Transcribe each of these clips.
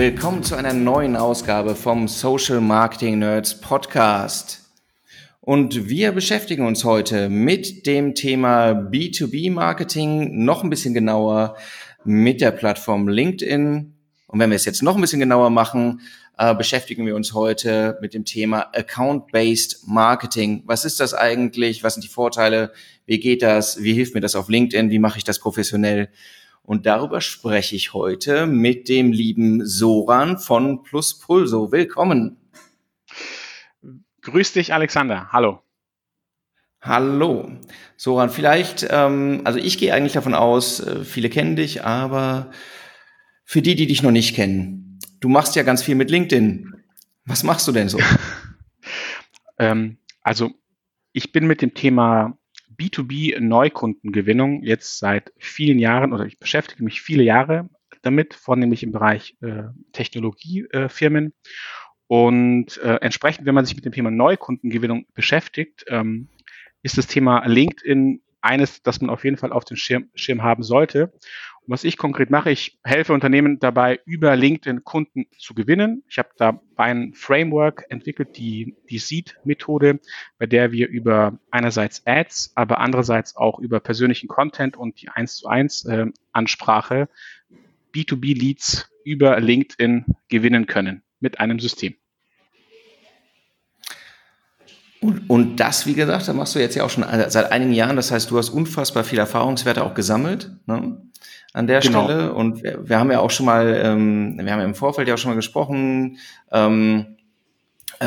Willkommen zu einer neuen Ausgabe vom Social Marketing Nerds Podcast. Und wir beschäftigen uns heute mit dem Thema B2B Marketing noch ein bisschen genauer mit der Plattform LinkedIn. Und wenn wir es jetzt noch ein bisschen genauer machen, äh, beschäftigen wir uns heute mit dem Thema Account-Based Marketing. Was ist das eigentlich? Was sind die Vorteile? Wie geht das? Wie hilft mir das auf LinkedIn? Wie mache ich das professionell? Und darüber spreche ich heute mit dem lieben Soran von Plus Pulso. Willkommen. Grüß dich, Alexander. Hallo. Hallo. Soran, vielleicht, ähm, also ich gehe eigentlich davon aus, äh, viele kennen dich, aber für die, die dich noch nicht kennen, du machst ja ganz viel mit LinkedIn. Was machst du denn so? ähm, also ich bin mit dem Thema B2B-Neukundengewinnung jetzt seit vielen Jahren oder ich beschäftige mich viele Jahre damit, vornehmlich im Bereich äh, Technologiefirmen. Äh, und äh, entsprechend, wenn man sich mit dem Thema Neukundengewinnung beschäftigt, ähm, ist das Thema LinkedIn eines, das man auf jeden Fall auf den Schirm, Schirm haben sollte. Was ich konkret mache, ich helfe Unternehmen dabei, über LinkedIn Kunden zu gewinnen. Ich habe da ein Framework entwickelt, die, die Seed-Methode, bei der wir über einerseits Ads, aber andererseits auch über persönlichen Content und die 1 zu 1 äh, Ansprache B2B-Leads über LinkedIn gewinnen können mit einem System. Und, und das, wie gesagt, da machst du jetzt ja auch schon seit einigen Jahren. Das heißt, du hast unfassbar viel Erfahrungswerte auch gesammelt ne, an der genau. Stelle. Und wir, wir, haben ja auch schon mal, ähm, wir haben ja im Vorfeld ja auch schon mal gesprochen, ähm, äh,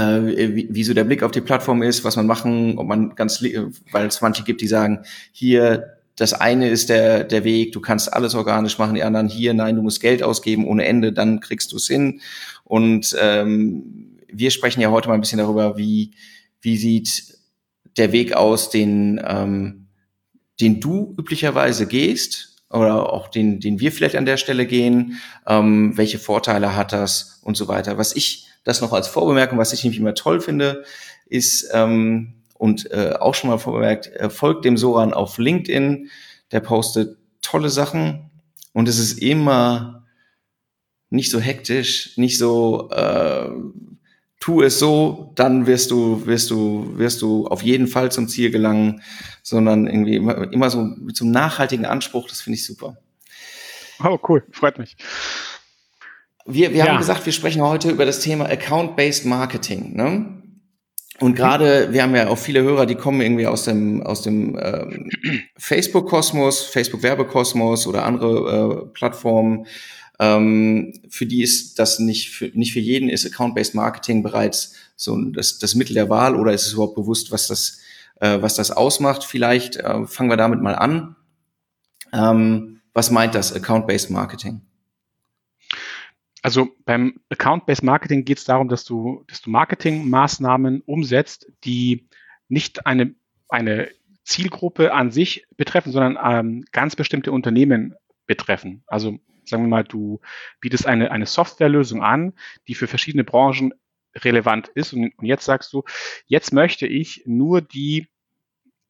wie, wie so der Blick auf die Plattform ist, was man machen, ob man ganz, weil es manche gibt, die sagen, hier das eine ist der, der Weg, du kannst alles organisch machen, die anderen hier, nein, du musst Geld ausgeben ohne Ende, dann kriegst du es hin. Und ähm, wir sprechen ja heute mal ein bisschen darüber, wie, wie sieht der Weg aus, den, ähm, den du üblicherweise gehst oder auch den, den wir vielleicht an der Stelle gehen? Ähm, welche Vorteile hat das und so weiter? Was ich, das noch als Vorbemerkung, was ich nämlich immer toll finde, ist, ähm, und äh, auch schon mal vorbemerkt, äh, folgt dem Soran auf LinkedIn, der postet tolle Sachen und es ist immer nicht so hektisch, nicht so äh, tu es so, dann wirst du, wirst du, wirst du auf jeden Fall zum Ziel gelangen, sondern irgendwie immer, immer so mit so einem nachhaltigen Anspruch, das finde ich super. Oh, cool, freut mich. Wir, wir ja. haben gesagt, wir sprechen heute über das Thema Account-Based Marketing. Ne? Und gerade, wir haben ja auch viele Hörer, die kommen irgendwie aus dem, aus dem ähm, Facebook-Kosmos, Facebook-Werbekosmos oder andere äh, Plattformen. Ähm, für die ist das nicht für, nicht für jeden ist Account-Based Marketing bereits so das, das Mittel der Wahl oder ist es überhaupt bewusst, was das, äh, was das ausmacht? Vielleicht äh, fangen wir damit mal an. Ähm, was meint das Account-Based Marketing? Also beim Account-Based Marketing geht es darum, dass du, dass du Marketingmaßnahmen umsetzt, die nicht eine, eine Zielgruppe an sich betreffen, sondern ähm, ganz bestimmte Unternehmen betreffen. Also sagen wir mal, du bietest eine, eine Softwarelösung an, die für verschiedene Branchen relevant ist. Und, und jetzt sagst du, jetzt möchte ich nur die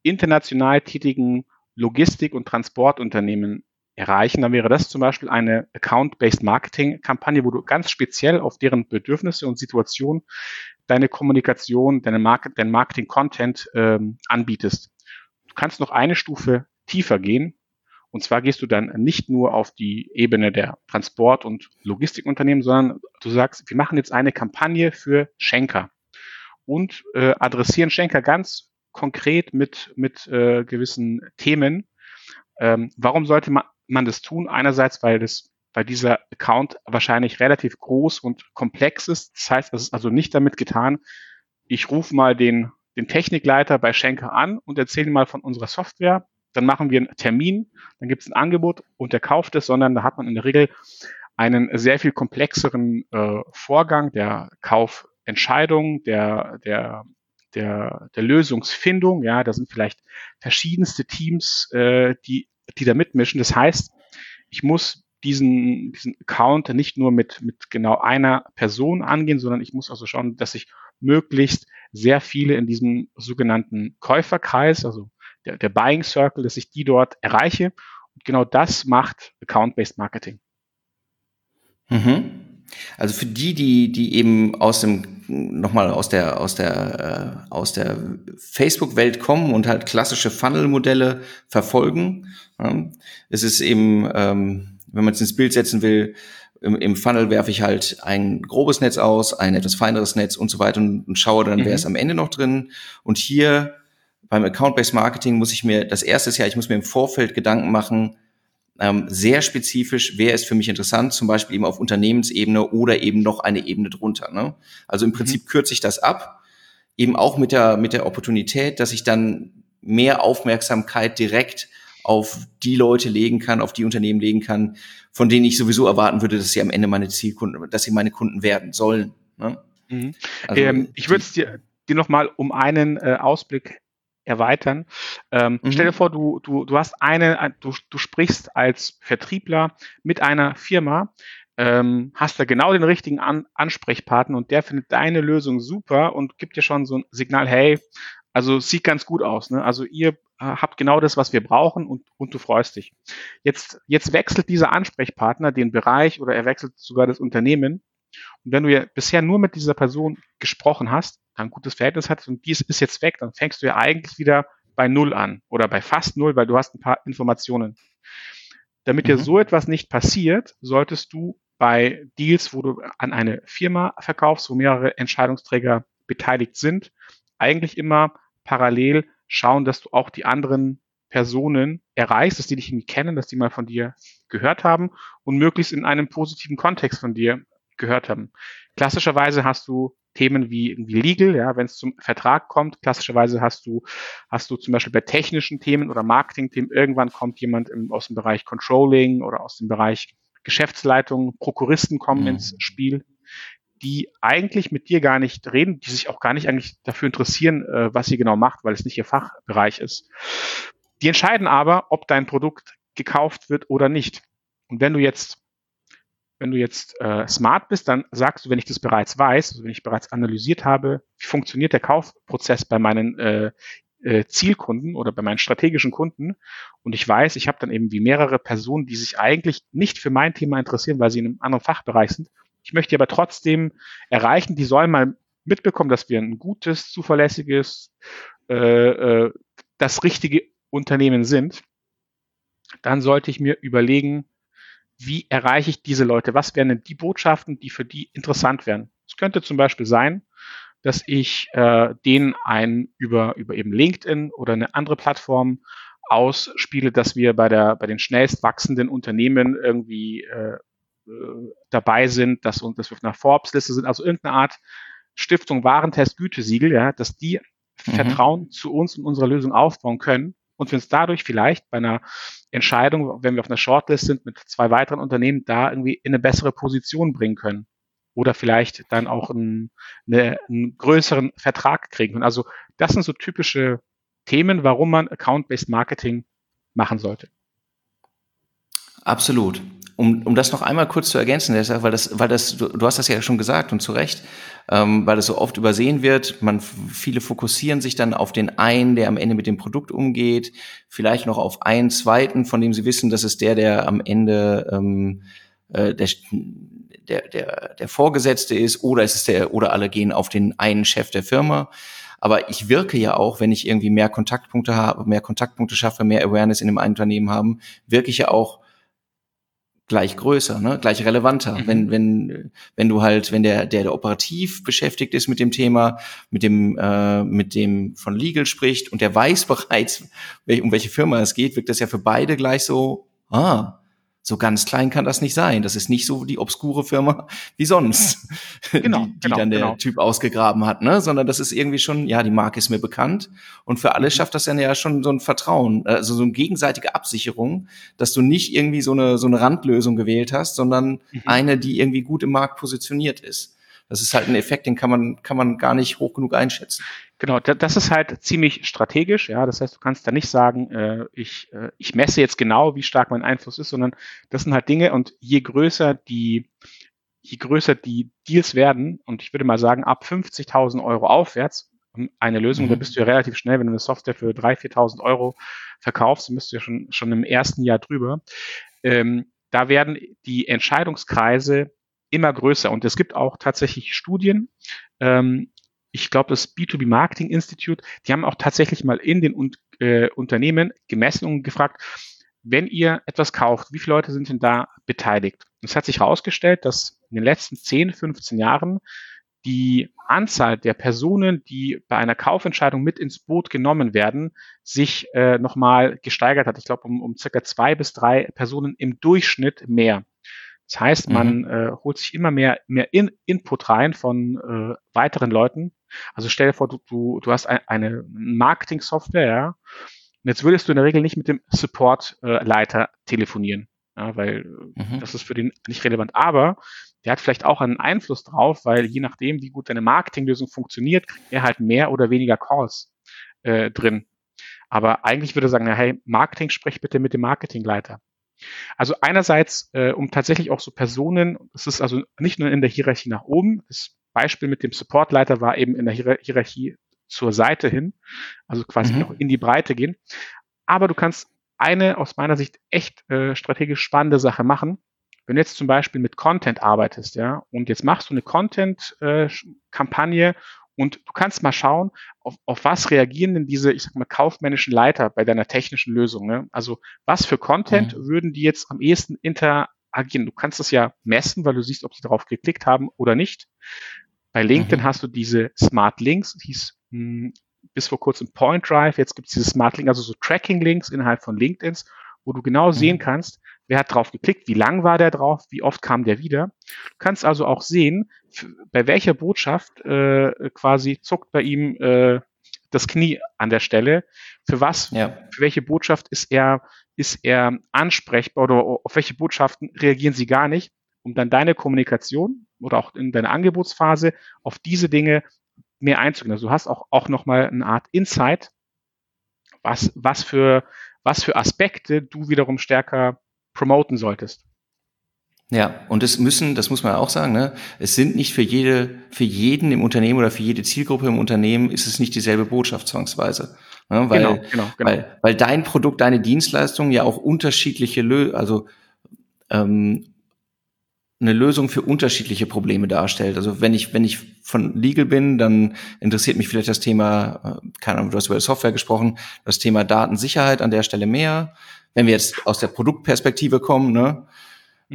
international tätigen Logistik- und Transportunternehmen erreichen, dann wäre das zum Beispiel eine Account-Based Marketing-Kampagne, wo du ganz speziell auf deren Bedürfnisse und Situation deine Kommunikation, deine Market, dein Marketing-Content ähm, anbietest. Du kannst noch eine Stufe tiefer gehen und zwar gehst du dann nicht nur auf die Ebene der Transport- und Logistikunternehmen, sondern du sagst, wir machen jetzt eine Kampagne für Schenker und äh, adressieren Schenker ganz konkret mit, mit äh, gewissen Themen. Ähm, warum sollte man, man das tun? Einerseits, weil das bei dieser Account wahrscheinlich relativ groß und komplex ist. Das heißt, es ist also nicht damit getan, ich rufe mal den, den Technikleiter bei Schenker an und erzähle mal von unserer Software dann machen wir einen Termin, dann gibt es ein Angebot und der kauft es, sondern da hat man in der Regel einen sehr viel komplexeren äh, Vorgang der Kaufentscheidung, der, der, der, der Lösungsfindung. Ja, da sind vielleicht verschiedenste Teams, äh, die, die da mitmischen. Das heißt, ich muss diesen, diesen Account nicht nur mit, mit genau einer Person angehen, sondern ich muss also schauen, dass ich möglichst sehr viele in diesem sogenannten Käuferkreis, also der, der Buying Circle, dass ich die dort erreiche. Und genau das macht Account-Based Marketing. Mhm. Also für die, die, die eben aus dem, nochmal aus der, aus der, äh, aus der Facebook-Welt kommen und halt klassische Funnel-Modelle verfolgen, ja, es ist eben, ähm, wenn man es ins Bild setzen will, im, im Funnel werfe ich halt ein grobes Netz aus, ein etwas feineres Netz und so weiter und, und schaue dann, mhm. wer ist am Ende noch drin. Und hier beim Account-Based Marketing muss ich mir, das erste ist ja, ich muss mir im Vorfeld Gedanken machen, ähm, sehr spezifisch, wer ist für mich interessant, zum Beispiel eben auf Unternehmensebene oder eben noch eine Ebene drunter. Ne? Also im mhm. Prinzip mhm. kürze ich das ab, eben auch mit der, mit der Opportunität, dass ich dann mehr Aufmerksamkeit direkt auf die Leute legen kann, auf die Unternehmen legen kann, von denen ich sowieso erwarten würde, dass sie am Ende meine Zielkunden, dass sie meine Kunden werden sollen. Ne? Mhm. Also, ähm, ich würde es dir, dir nochmal um einen äh, Ausblick erweitern. Ähm, mhm. Stell dir vor, du, du, du hast eine, du, du sprichst als Vertriebler mit einer Firma, ähm, hast da genau den richtigen An Ansprechpartner und der findet deine Lösung super und gibt dir schon so ein Signal, hey, also sieht ganz gut aus. Ne? Also ihr äh, habt genau das, was wir brauchen und, und du freust dich. Jetzt, jetzt wechselt dieser Ansprechpartner den Bereich oder er wechselt sogar das Unternehmen. Und wenn du ja bisher nur mit dieser Person gesprochen hast, ein gutes Verhältnis hattest und dies ist jetzt weg, dann fängst du ja eigentlich wieder bei Null an oder bei fast Null, weil du hast ein paar Informationen. Damit mhm. dir so etwas nicht passiert, solltest du bei Deals, wo du an eine Firma verkaufst, wo mehrere Entscheidungsträger beteiligt sind, eigentlich immer parallel schauen, dass du auch die anderen Personen erreichst, dass die dich irgendwie kennen, dass die mal von dir gehört haben und möglichst in einem positiven Kontext von dir gehört haben. Klassischerweise hast du Themen wie irgendwie Legal, ja, wenn es zum Vertrag kommt. Klassischerweise hast du, hast du zum Beispiel bei technischen Themen oder Marketing-Themen, irgendwann kommt jemand im, aus dem Bereich Controlling oder aus dem Bereich Geschäftsleitung, Prokuristen kommen mhm. ins Spiel, die eigentlich mit dir gar nicht reden, die sich auch gar nicht eigentlich dafür interessieren, äh, was sie genau macht, weil es nicht ihr Fachbereich ist. Die entscheiden aber, ob dein Produkt gekauft wird oder nicht. Und wenn du jetzt wenn du jetzt äh, smart bist, dann sagst du, wenn ich das bereits weiß, also wenn ich bereits analysiert habe, wie funktioniert der Kaufprozess bei meinen äh, äh, Zielkunden oder bei meinen strategischen Kunden und ich weiß, ich habe dann eben wie mehrere Personen, die sich eigentlich nicht für mein Thema interessieren, weil sie in einem anderen Fachbereich sind. Ich möchte aber trotzdem erreichen, die sollen mal mitbekommen, dass wir ein gutes, zuverlässiges, äh, äh, das richtige Unternehmen sind. Dann sollte ich mir überlegen, wie erreiche ich diese Leute? Was wären denn die Botschaften, die für die interessant wären? Es könnte zum Beispiel sein, dass ich äh, denen ein über, über eben LinkedIn oder eine andere Plattform ausspiele, dass wir bei der bei den schnellst wachsenden Unternehmen irgendwie äh, äh, dabei sind, dass, dass wir auf einer Forbes-Liste sind, also irgendeine Art Stiftung Warentest Gütesiegel, ja, dass die mhm. Vertrauen zu uns und unserer Lösung aufbauen können und wir uns dadurch vielleicht bei einer Entscheidung, wenn wir auf einer Shortlist sind mit zwei weiteren Unternehmen, da irgendwie in eine bessere Position bringen können. Oder vielleicht dann auch einen, eine, einen größeren Vertrag kriegen können. Also das sind so typische Themen, warum man Account-Based Marketing machen sollte. Absolut um, um das noch einmal kurz zu ergänzen, weil das, weil das, du, du hast das ja schon gesagt und zu Recht, ähm, weil das so oft übersehen wird. Man, viele fokussieren sich dann auf den einen, der am Ende mit dem Produkt umgeht, vielleicht noch auf einen zweiten, von dem sie wissen, das ist der, der am Ende ähm, äh, der, der, der, der Vorgesetzte ist, oder es ist der, oder alle gehen auf den einen Chef der Firma. Aber ich wirke ja auch, wenn ich irgendwie mehr Kontaktpunkte habe, mehr Kontaktpunkte schaffe, mehr Awareness in einem Unternehmen haben, wirke ich ja auch gleich größer, ne? gleich relevanter. Mhm. Wenn, wenn, wenn du halt, wenn der, der, der operativ beschäftigt ist mit dem Thema, mit dem, äh, mit dem von Legal spricht und der weiß bereits, um welche Firma es geht, wirkt das ja für beide gleich so, ah, so ganz klein kann das nicht sein. Das ist nicht so die obskure Firma wie sonst, genau, die, die genau, dann der genau. Typ ausgegraben hat, ne? Sondern das ist irgendwie schon, ja, die Marke ist mir bekannt. Und für alle mhm. schafft das dann ja schon so ein Vertrauen, also so eine gegenseitige Absicherung, dass du nicht irgendwie so eine, so eine Randlösung gewählt hast, sondern mhm. eine, die irgendwie gut im Markt positioniert ist. Das ist halt ein Effekt, den kann man, kann man gar nicht hoch genug einschätzen. Genau, das ist halt ziemlich strategisch, ja. Das heißt, du kannst da nicht sagen, äh, ich, äh, ich messe jetzt genau, wie stark mein Einfluss ist, sondern das sind halt Dinge und je größer die, je größer die Deals werden, und ich würde mal sagen, ab 50.000 Euro aufwärts, eine Lösung, mhm. da bist du ja relativ schnell, wenn du eine Software für 3.000, 4.000 Euro verkaufst, dann bist du ja schon, schon im ersten Jahr drüber. Ähm, da werden die Entscheidungskreise immer größer. Und es gibt auch tatsächlich Studien, ähm, ich glaube, das B2B Marketing Institute, die haben auch tatsächlich mal in den äh, Unternehmen gemessen und gefragt, wenn ihr etwas kauft, wie viele Leute sind denn da beteiligt? Es hat sich herausgestellt, dass in den letzten 10, 15 Jahren die Anzahl der Personen, die bei einer Kaufentscheidung mit ins Boot genommen werden, sich äh, nochmal gesteigert hat. Ich glaube, um, um circa zwei bis drei Personen im Durchschnitt mehr. Das heißt, man mhm. äh, holt sich immer mehr, mehr in Input rein von äh, weiteren Leuten. Also stell dir vor, du, du, du hast ein, eine Marketing-Software, ja, und jetzt würdest du in der Regel nicht mit dem Support-Leiter äh, telefonieren, ja, weil mhm. das ist für den nicht relevant. Aber der hat vielleicht auch einen Einfluss drauf, weil je nachdem, wie gut deine Marketinglösung funktioniert, kriegt er halt mehr oder weniger Calls äh, drin. Aber eigentlich würde er sagen, na, hey, Marketing, sprech bitte mit dem Marketingleiter. Also einerseits, äh, um tatsächlich auch so Personen, es ist also nicht nur in der Hierarchie nach oben, das Beispiel mit dem Supportleiter war eben in der Hierarchie zur Seite hin, also quasi mhm. noch in die Breite gehen. Aber du kannst eine aus meiner Sicht echt äh, strategisch spannende Sache machen. Wenn du jetzt zum Beispiel mit Content arbeitest, ja, und jetzt machst du eine Content-Kampagne äh, und du kannst mal schauen, auf, auf was reagieren denn diese, ich sag mal, kaufmännischen Leiter bei deiner technischen Lösung. Ne? Also was für Content mhm. würden die jetzt am ehesten interagieren? Du kannst das ja messen, weil du siehst, ob sie darauf geklickt haben oder nicht. Bei LinkedIn mhm. hast du diese Smart Links, hieß mh, hm, bis vor kurzem Point Drive, jetzt gibt es diese Smart Link, also so Tracking Links innerhalb von LinkedIns, wo du genau mhm. sehen kannst, wer hat drauf geklickt, wie lang war der drauf, wie oft kam der wieder. Du kannst also auch sehen, bei welcher Botschaft äh, quasi zuckt bei ihm äh, das Knie an der Stelle. Für was, ja. für welche Botschaft ist er, ist er ansprechbar oder auf welche Botschaften reagieren sie gar nicht, um dann deine Kommunikation oder auch in deiner Angebotsphase auf diese Dinge mehr einzugehen. Also du hast auch, auch nochmal eine Art Insight, was, was für, was für Aspekte du wiederum stärker promoten solltest. Ja, und es müssen, das muss man auch sagen, ne, es sind nicht für jede, für jeden im Unternehmen oder für jede Zielgruppe im Unternehmen ist es nicht dieselbe Botschaft zwangsweise. Ne, weil, genau, genau, genau. Weil, weil dein Produkt, deine Dienstleistung ja auch unterschiedliche, Lö also ähm, eine Lösung für unterschiedliche Probleme darstellt. Also wenn ich, wenn ich von Legal bin, dann interessiert mich vielleicht das Thema, äh, keine Ahnung, du hast über Software gesprochen, das Thema Datensicherheit an der Stelle mehr. Wenn wir jetzt aus der Produktperspektive kommen, ne.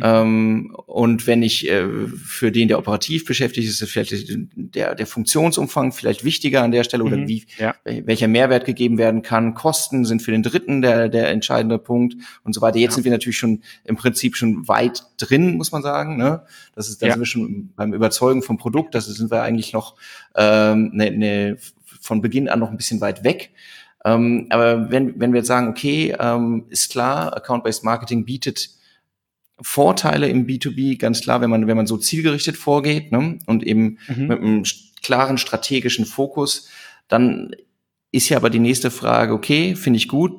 Ähm, und wenn ich äh, für den, der operativ beschäftigt ist, ist vielleicht der, der Funktionsumfang vielleicht wichtiger an der Stelle oder mhm. wie, ja. welcher Mehrwert gegeben werden kann. Kosten sind für den Dritten der, der entscheidende Punkt und so weiter. Jetzt ja. sind wir natürlich schon im Prinzip schon weit drin, muss man sagen. Ne? Das ist, da ja. sind wir schon beim Überzeugen vom Produkt. Das sind wir eigentlich noch ähm, ne, ne, von Beginn an noch ein bisschen weit weg. Ähm, aber wenn, wenn wir jetzt sagen, okay, ähm, ist klar, Account-Based Marketing bietet Vorteile im B2B, ganz klar, wenn man, wenn man so zielgerichtet vorgeht ne, und eben mhm. mit einem klaren strategischen Fokus, dann ist ja aber die nächste Frage, okay, finde ich gut,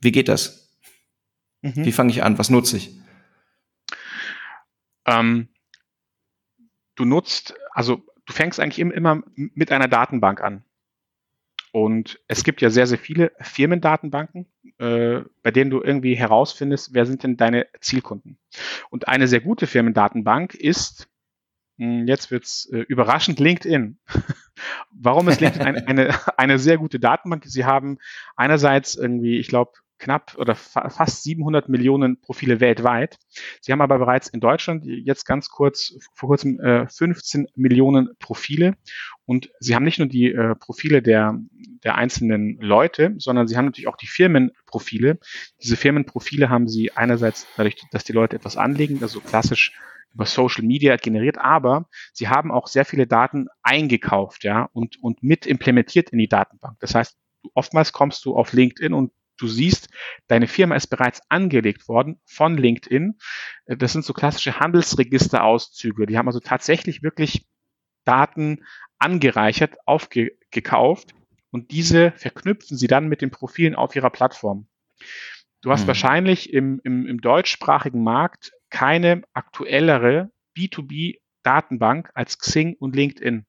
wie geht das? Mhm. Wie fange ich an? Was nutze ich? Ähm, du nutzt, also du fängst eigentlich immer mit einer Datenbank an. Und es gibt ja sehr, sehr viele Firmendatenbanken, bei denen du irgendwie herausfindest, wer sind denn deine Zielkunden. Und eine sehr gute Firmendatenbank ist, hm, jetzt wird's äh, überraschend, LinkedIn. Warum ist LinkedIn eine, eine, eine sehr gute Datenbank? Sie haben einerseits irgendwie, ich glaube, knapp oder fa fast 700 Millionen Profile weltweit. Sie haben aber bereits in Deutschland jetzt ganz kurz, vor kurzem äh, 15 Millionen Profile. Und sie haben nicht nur die äh, Profile der, der einzelnen Leute, sondern sie haben natürlich auch die Firmenprofile. Diese Firmenprofile haben sie einerseits dadurch, dass die Leute etwas anlegen, also klassisch über Social Media generiert, aber sie haben auch sehr viele Daten eingekauft, ja, und, und mit implementiert in die Datenbank. Das heißt, oftmals kommst du auf LinkedIn und du siehst, deine Firma ist bereits angelegt worden von LinkedIn. Das sind so klassische Handelsregisterauszüge. Die haben also tatsächlich wirklich Daten angereichert, aufgekauft und diese verknüpfen sie dann mit den Profilen auf ihrer Plattform. Du hast hm. wahrscheinlich im, im, im deutschsprachigen Markt keine aktuellere B2B-Datenbank als Xing und LinkedIn.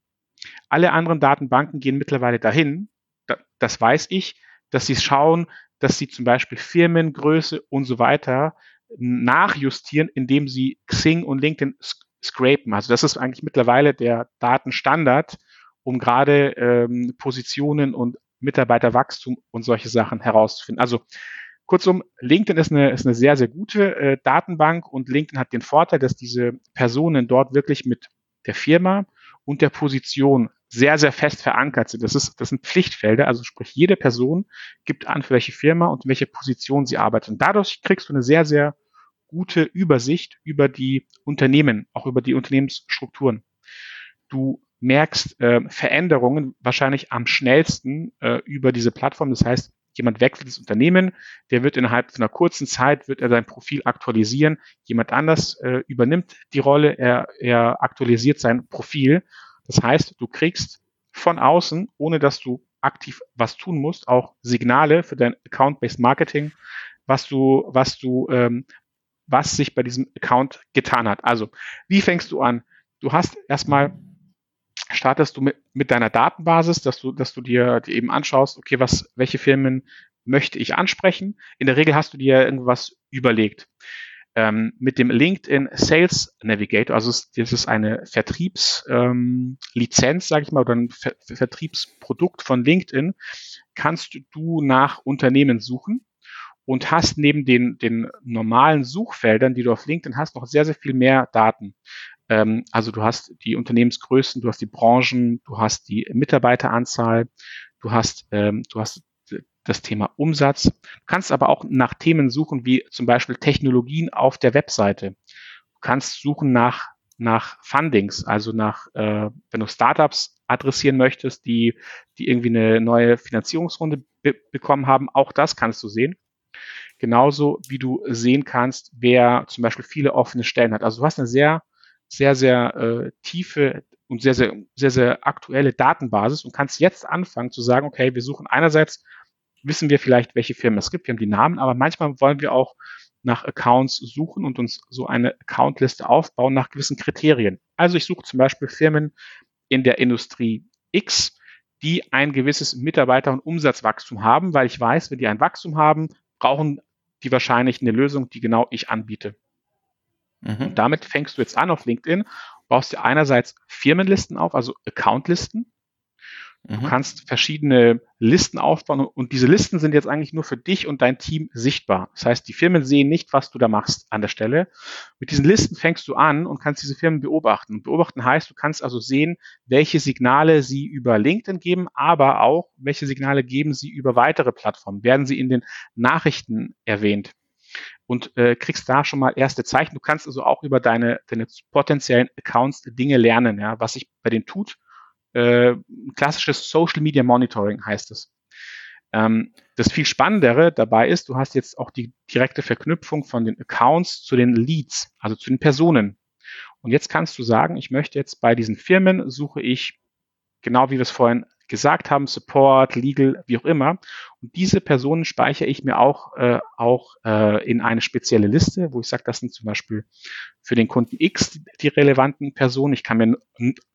Alle anderen Datenbanken gehen mittlerweile dahin, das weiß ich, dass sie schauen, dass sie zum Beispiel Firmengröße und so weiter nachjustieren, indem sie Xing und LinkedIn scrapen. Also das ist eigentlich mittlerweile der Datenstandard, um gerade ähm, Positionen und Mitarbeiterwachstum und solche Sachen herauszufinden. Also kurzum, LinkedIn ist eine, ist eine sehr, sehr gute äh, Datenbank und LinkedIn hat den Vorteil, dass diese Personen dort wirklich mit der Firma und der Position sehr, sehr fest verankert sind. Das, ist, das sind Pflichtfelder, also sprich, jede Person gibt an, für welche Firma und in welche Position sie arbeitet. Und dadurch kriegst du eine sehr, sehr gute Übersicht über die Unternehmen, auch über die Unternehmensstrukturen. Du merkst äh, Veränderungen wahrscheinlich am schnellsten äh, über diese Plattform. Das heißt, jemand wechselt das Unternehmen, der wird innerhalb von einer kurzen Zeit, wird er sein Profil aktualisieren. Jemand anders äh, übernimmt die Rolle, er, er aktualisiert sein Profil. Das heißt, du kriegst von außen, ohne dass du aktiv was tun musst, auch Signale für dein Account-Based Marketing, was du, was du, ähm, was sich bei diesem Account getan hat. Also, wie fängst du an? Du hast erstmal startest du mit, mit deiner Datenbasis, dass du, dass du dir, dir eben anschaust, okay, was, welche Firmen möchte ich ansprechen? In der Regel hast du dir irgendwas überlegt. Ähm, mit dem LinkedIn Sales Navigator, also das ist eine Vertriebslizenz, ähm, sage ich mal, oder ein Ver Vertriebsprodukt von LinkedIn, kannst du nach Unternehmen suchen und hast neben den, den normalen Suchfeldern, die du auf LinkedIn hast, noch sehr, sehr viel mehr Daten. Ähm, also du hast die Unternehmensgrößen, du hast die Branchen, du hast die Mitarbeiteranzahl, du hast, ähm, du hast das Thema Umsatz. Du kannst aber auch nach Themen suchen, wie zum Beispiel Technologien auf der Webseite. Du kannst suchen nach, nach Fundings, also nach, äh, wenn du Startups adressieren möchtest, die, die irgendwie eine neue Finanzierungsrunde be bekommen haben, auch das kannst du sehen. Genauso wie du sehen kannst, wer zum Beispiel viele offene Stellen hat. Also du hast eine sehr sehr, sehr äh, tiefe und sehr, sehr, sehr, sehr aktuelle Datenbasis und kannst jetzt anfangen zu sagen, okay, wir suchen einerseits, wissen wir vielleicht, welche Firmen es gibt, wir haben die Namen, aber manchmal wollen wir auch nach Accounts suchen und uns so eine Accountliste aufbauen nach gewissen Kriterien. Also ich suche zum Beispiel Firmen in der Industrie X, die ein gewisses Mitarbeiter- und Umsatzwachstum haben, weil ich weiß, wenn die ein Wachstum haben, brauchen die wahrscheinlich eine Lösung, die genau ich anbiete. Mhm. Und damit fängst du jetzt an auf LinkedIn, baust dir einerseits Firmenlisten auf, also Accountlisten. Du mhm. kannst verschiedene Listen aufbauen und diese Listen sind jetzt eigentlich nur für dich und dein Team sichtbar. Das heißt, die Firmen sehen nicht, was du da machst an der Stelle. Mit diesen Listen fängst du an und kannst diese Firmen beobachten. Und beobachten heißt, du kannst also sehen, welche Signale sie über LinkedIn geben, aber auch, welche Signale geben sie über weitere Plattformen. Werden sie in den Nachrichten erwähnt? und äh, kriegst da schon mal erste Zeichen. Du kannst also auch über deine, deine potenziellen Accounts Dinge lernen, ja, was sich bei denen tut. Äh, klassisches Social Media Monitoring heißt es. Ähm, das viel Spannendere dabei ist, du hast jetzt auch die direkte Verknüpfung von den Accounts zu den Leads, also zu den Personen. Und jetzt kannst du sagen, ich möchte jetzt bei diesen Firmen suche ich, genau wie wir es vorhin gesagt haben, Support, Legal, wie auch immer. Und diese Personen speichere ich mir auch, äh, auch äh, in eine spezielle Liste, wo ich sage, das sind zum Beispiel für den Kunden X die relevanten Personen. Ich kann mir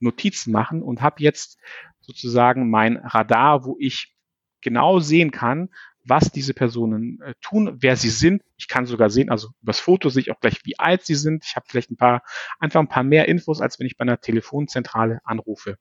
Notizen machen und habe jetzt sozusagen mein Radar, wo ich genau sehen kann, was diese Personen äh, tun, wer sie sind. Ich kann sogar sehen, also übers Foto sehe ich auch gleich, wie alt sie sind. Ich habe vielleicht ein paar, einfach ein paar mehr Infos, als wenn ich bei einer Telefonzentrale anrufe.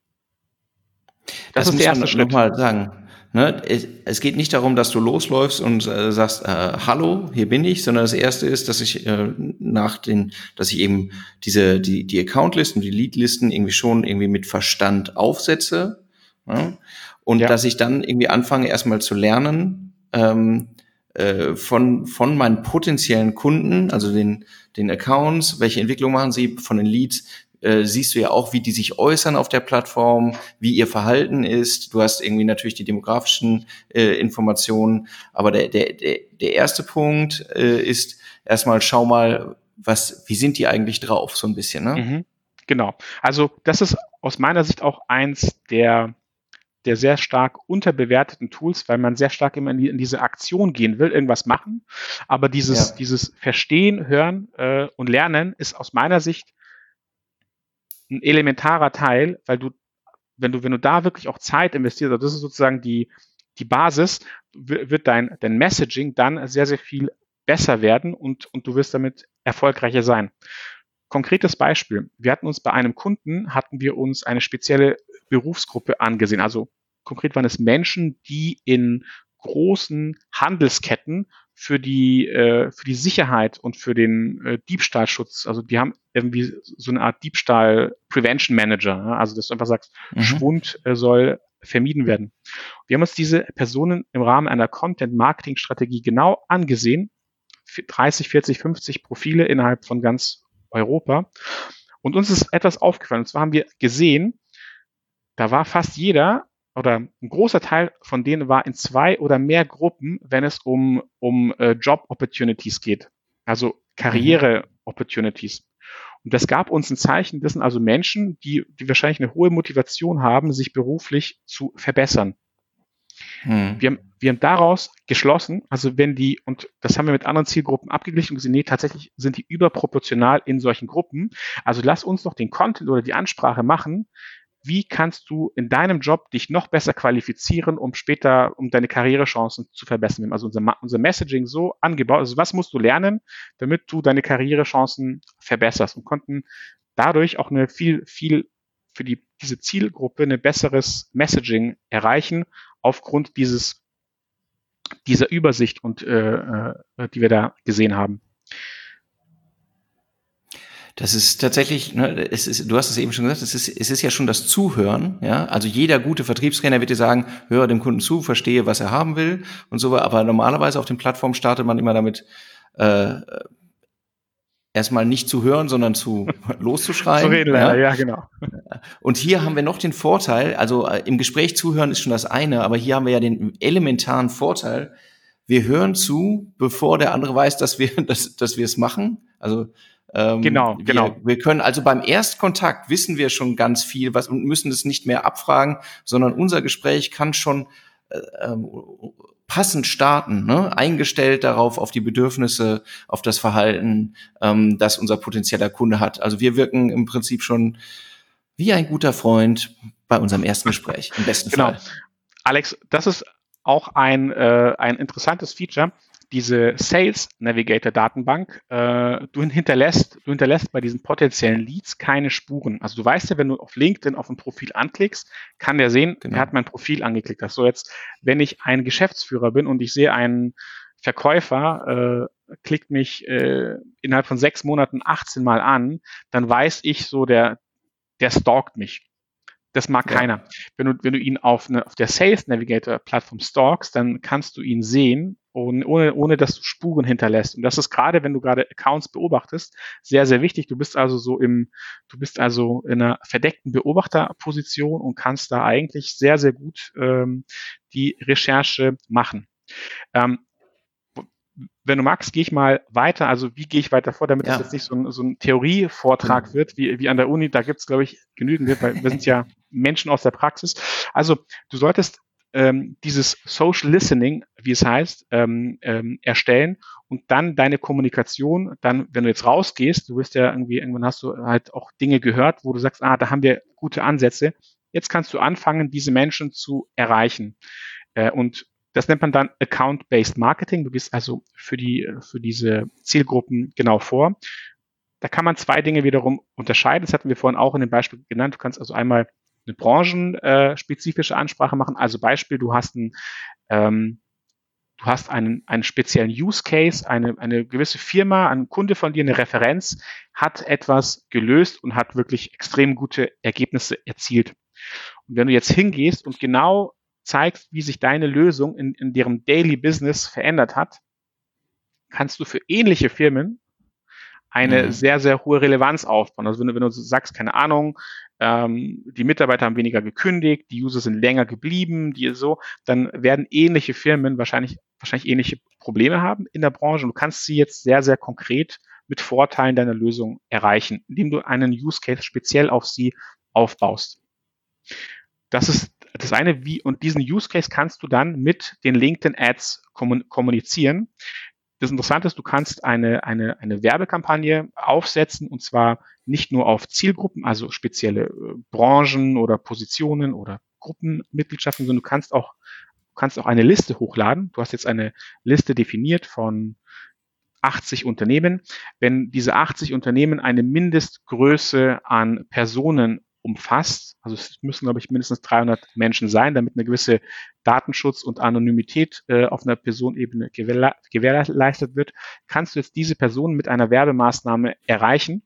Das, das ist der erste Schritt. Nochmal sagen. Ne? Es geht nicht darum, dass du losläufst und äh, sagst, äh, hallo, hier bin ich, sondern das erste ist, dass ich äh, nach den, dass ich eben diese, die, die Accountlisten, die Leadlisten irgendwie schon irgendwie mit Verstand aufsetze. Ne? Und ja. dass ich dann irgendwie anfange, erstmal zu lernen, ähm, äh, von, von meinen potenziellen Kunden, also den, den Accounts, welche Entwicklung machen sie, von den Leads, äh, siehst du ja auch, wie die sich äußern auf der Plattform, wie ihr Verhalten ist. Du hast irgendwie natürlich die demografischen äh, Informationen. Aber der, der, der, der erste Punkt äh, ist erstmal, schau mal, was, wie sind die eigentlich drauf, so ein bisschen, ne? Mhm, genau. Also das ist aus meiner Sicht auch eins der der sehr stark unterbewerteten Tools, weil man sehr stark immer in, die, in diese Aktion gehen will, irgendwas machen. Aber dieses, ja. dieses Verstehen, Hören äh, und Lernen ist aus meiner Sicht ein elementarer Teil, weil du, wenn du, wenn du da wirklich auch Zeit investierst, also das ist sozusagen die, die Basis, wird dein, dein Messaging dann sehr, sehr viel besser werden und, und du wirst damit erfolgreicher sein. konkretes Beispiel. Wir hatten uns bei einem Kunden, hatten wir uns eine spezielle Berufsgruppe angesehen. Also konkret waren es Menschen, die in großen Handelsketten für die, äh, für die Sicherheit und für den äh, Diebstahlschutz, also die haben irgendwie so eine Art Diebstahl Prevention Manager, ja? also dass du einfach sagst, mhm. Schwund äh, soll vermieden werden. Wir haben uns diese Personen im Rahmen einer Content-Marketing-Strategie genau angesehen, 30, 40, 50 Profile innerhalb von ganz Europa. Und uns ist etwas aufgefallen. Und zwar haben wir gesehen, da war fast jeder oder ein großer Teil von denen war in zwei oder mehr Gruppen, wenn es um, um äh, Job Opportunities geht. Also Karriere. Opportunities. Und das gab uns ein Zeichen, das sind also Menschen, die, die wahrscheinlich eine hohe Motivation haben, sich beruflich zu verbessern. Hm. Wir, haben, wir haben daraus geschlossen, also wenn die, und das haben wir mit anderen Zielgruppen abgeglichen und gesehen, nee, tatsächlich sind die überproportional in solchen Gruppen. Also lass uns doch den Content oder die Ansprache machen, wie kannst du in deinem Job dich noch besser qualifizieren, um später, um deine Karrierechancen zu verbessern. Wir haben also unser, unser Messaging so angebaut. Also was musst du lernen, damit du deine Karrierechancen verbesserst und konnten dadurch auch eine viel, viel für die, diese Zielgruppe ein besseres Messaging erreichen aufgrund dieses, dieser Übersicht und äh, äh, die wir da gesehen haben. Das ist tatsächlich, ne, es ist, du hast es eben schon gesagt, es ist, es ist ja schon das Zuhören, ja. Also jeder gute Vertriebstrainer wird dir sagen, höre dem Kunden zu, verstehe, was er haben will und so. Aber normalerweise auf den Plattformen startet man immer damit, äh, erstmal nicht zu hören, sondern zu loszuschreien. zu reden, ja? ja, genau. Und hier haben wir noch den Vorteil, also äh, im Gespräch zuhören ist schon das eine, aber hier haben wir ja den elementaren Vorteil, wir hören zu, bevor der andere weiß, dass wir, dass, dass wir es machen. Also ähm, genau, wir, genau. Wir können also beim Erstkontakt wissen wir schon ganz viel was und müssen es nicht mehr abfragen, sondern unser Gespräch kann schon äh, ähm, passend starten, ne? eingestellt darauf, auf die Bedürfnisse, auf das Verhalten, ähm, das unser potenzieller Kunde hat. Also wir wirken im Prinzip schon wie ein guter Freund bei unserem ersten Gespräch, im besten genau. Fall. Alex, das ist auch ein, äh, ein interessantes Feature diese Sales Navigator Datenbank, äh, du hinterlässt, du hinterlässt bei diesen potenziellen Leads keine Spuren. Also du weißt ja, wenn du auf LinkedIn auf ein Profil anklickst, kann der sehen, genau. er hat mein Profil angeklickt. Das so jetzt, wenn ich ein Geschäftsführer bin und ich sehe einen Verkäufer, äh, klickt mich äh, innerhalb von sechs Monaten 18 Mal an, dann weiß ich so, der, der stalkt mich. Das mag ja. keiner. Wenn du, wenn du ihn auf, eine, auf der Sales Navigator Plattform stalkst, dann kannst du ihn sehen und ohne, ohne dass du Spuren hinterlässt. Und das ist gerade, wenn du gerade Accounts beobachtest, sehr, sehr wichtig. Du bist also so im, du bist also in einer verdeckten Beobachterposition und kannst da eigentlich sehr, sehr gut ähm, die Recherche machen. Ähm, wenn du magst, gehe ich mal weiter. Also wie gehe ich weiter vor, damit ja. das jetzt nicht so ein, so ein Theorievortrag mhm. wird, wie, wie an der Uni. Da gibt es, glaube ich, genügend, weil wir sind ja Menschen aus der Praxis. Also du solltest ähm, dieses Social Listening, wie es heißt, ähm, ähm, erstellen und dann deine Kommunikation, dann, wenn du jetzt rausgehst, du wirst ja irgendwie, irgendwann hast du halt auch Dinge gehört, wo du sagst, ah, da haben wir gute Ansätze. Jetzt kannst du anfangen, diese Menschen zu erreichen. Äh, und das nennt man dann Account-Based Marketing. Du gehst also für die, für diese Zielgruppen genau vor. Da kann man zwei Dinge wiederum unterscheiden. Das hatten wir vorhin auch in dem Beispiel genannt. Du kannst also einmal eine branchenspezifische Ansprache machen. Also Beispiel, du hast ein ähm, du hast einen, einen speziellen Use Case, eine, eine gewisse Firma, ein Kunde von dir, eine Referenz, hat etwas gelöst und hat wirklich extrem gute Ergebnisse erzielt. Und wenn du jetzt hingehst und genau zeigst, wie sich deine Lösung in, in deren Daily Business verändert hat, kannst du für ähnliche Firmen eine mhm. sehr, sehr hohe Relevanz aufbauen. Also wenn du, wenn du sagst, keine Ahnung, ähm, die Mitarbeiter haben weniger gekündigt, die User sind länger geblieben, die so, dann werden ähnliche Firmen wahrscheinlich, wahrscheinlich ähnliche Probleme haben in der Branche. Und du kannst sie jetzt sehr, sehr konkret mit Vorteilen deiner Lösung erreichen, indem du einen Use Case speziell auf sie aufbaust. Das ist das eine, wie, und diesen Use Case kannst du dann mit den LinkedIn Ads kommunizieren. Das Interessante ist, du kannst eine, eine, eine Werbekampagne aufsetzen und zwar nicht nur auf Zielgruppen, also spezielle äh, Branchen oder Positionen oder Gruppenmitgliedschaften, sondern du kannst auch, kannst auch eine Liste hochladen. Du hast jetzt eine Liste definiert von 80 Unternehmen. Wenn diese 80 Unternehmen eine Mindestgröße an Personen umfasst, also es müssen, glaube ich, mindestens 300 Menschen sein, damit eine gewisse Datenschutz und Anonymität äh, auf einer Personenebene gewährle gewährleistet wird, kannst du jetzt diese Personen mit einer Werbemaßnahme erreichen.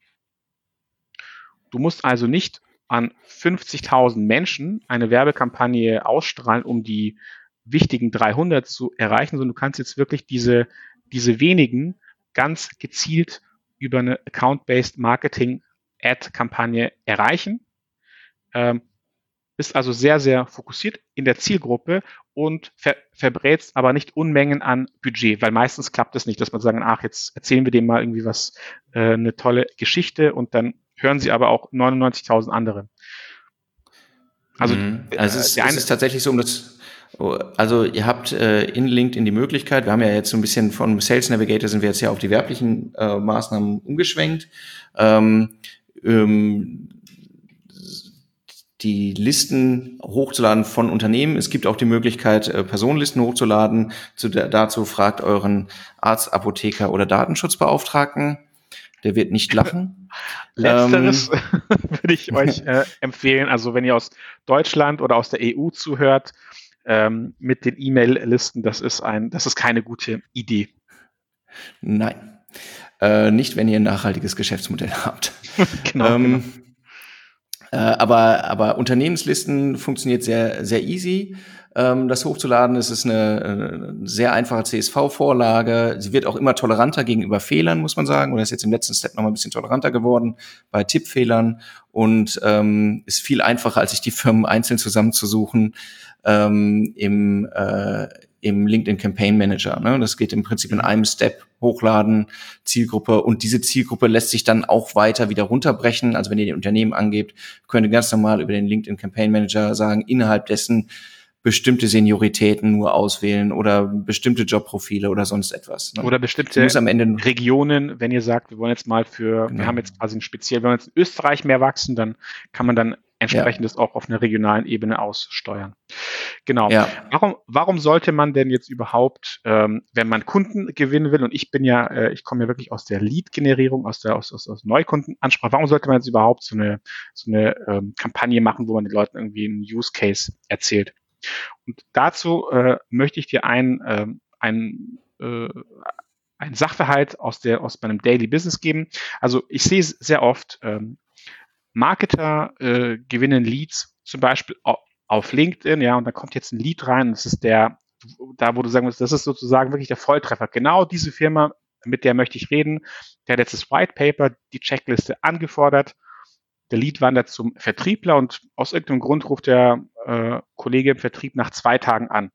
Du musst also nicht an 50.000 Menschen eine Werbekampagne ausstrahlen, um die wichtigen 300 zu erreichen, sondern du kannst jetzt wirklich diese, diese wenigen ganz gezielt über eine Account-Based Marketing Ad-Kampagne erreichen. Ähm, bist also sehr, sehr fokussiert in der Zielgruppe und ver verbrätst aber nicht Unmengen an Budget, weil meistens klappt es nicht, dass man sagen, ach, jetzt erzählen wir dem mal irgendwie was, äh, eine tolle Geschichte und dann hören sie aber auch 99.000 andere. Also, mhm. also es, ist, es ist tatsächlich so, um das also ihr habt äh, in LinkedIn die Möglichkeit, wir haben ja jetzt so ein bisschen von Sales Navigator sind wir jetzt ja auf die werblichen äh, Maßnahmen umgeschwenkt. Ähm, ähm, die Listen hochzuladen von Unternehmen. Es gibt auch die Möglichkeit, äh, Personenlisten hochzuladen. Zu, dazu fragt euren Arzt, Apotheker oder Datenschutzbeauftragten. Der wird nicht lachen. Letzteres ähm, würde ich euch äh, empfehlen. Also wenn ihr aus Deutschland oder aus der EU zuhört, ähm, mit den E-Mail-Listen, das ist ein, das ist keine gute Idee. Nein. Äh, nicht, wenn ihr ein nachhaltiges Geschäftsmodell habt. genau, ähm, genau. Äh, aber, aber Unternehmenslisten funktioniert sehr, sehr easy. Ähm, das hochzuladen, es ist eine, eine sehr einfache CSV-Vorlage. Sie wird auch immer toleranter gegenüber Fehlern, muss man sagen. Oder ist jetzt im letzten Step noch mal ein bisschen toleranter geworden bei Tippfehlern und ähm, ist viel einfacher, als sich die Firmen einzeln zusammenzusuchen ähm, im, äh, im LinkedIn Campaign Manager. Ne? Das geht im Prinzip in einem Step hochladen, Zielgruppe und diese Zielgruppe lässt sich dann auch weiter wieder runterbrechen. Also wenn ihr die Unternehmen angebt, könnt ihr ganz normal über den LinkedIn Campaign Manager sagen, innerhalb dessen bestimmte Senioritäten nur auswählen oder bestimmte Jobprofile oder sonst etwas. Ne? Oder bestimmte Regionen, wenn ihr sagt, wir wollen jetzt mal für, genau. wir haben jetzt quasi ein speziell, wenn wir jetzt in Österreich mehr wachsen, dann kann man dann entsprechend ja. auch auf einer regionalen Ebene aussteuern. Genau. Ja. Warum, warum sollte man denn jetzt überhaupt, ähm, wenn man Kunden gewinnen will, und ich bin ja, äh, ich komme ja wirklich aus der Lead-Generierung, aus der aus, aus, aus Neukundenansprache, warum sollte man jetzt überhaupt so eine, so eine ähm, Kampagne machen, wo man den Leuten irgendwie einen Use Case erzählt? Und dazu äh, möchte ich dir ein, äh, ein äh, ein Sachverhalt aus der aus meinem Daily Business geben. Also ich sehe sehr oft ähm, Marketer äh, gewinnen Leads zum Beispiel auf LinkedIn, ja, und da kommt jetzt ein Lead rein, das ist der, da wo du sagen musst, das ist sozusagen wirklich der Volltreffer. Genau diese Firma, mit der möchte ich reden, der hat jetzt das White Paper, die Checkliste angefordert, der Lead wandert zum Vertriebler und aus irgendeinem Grund ruft der äh, Kollege im Vertrieb nach zwei Tagen an.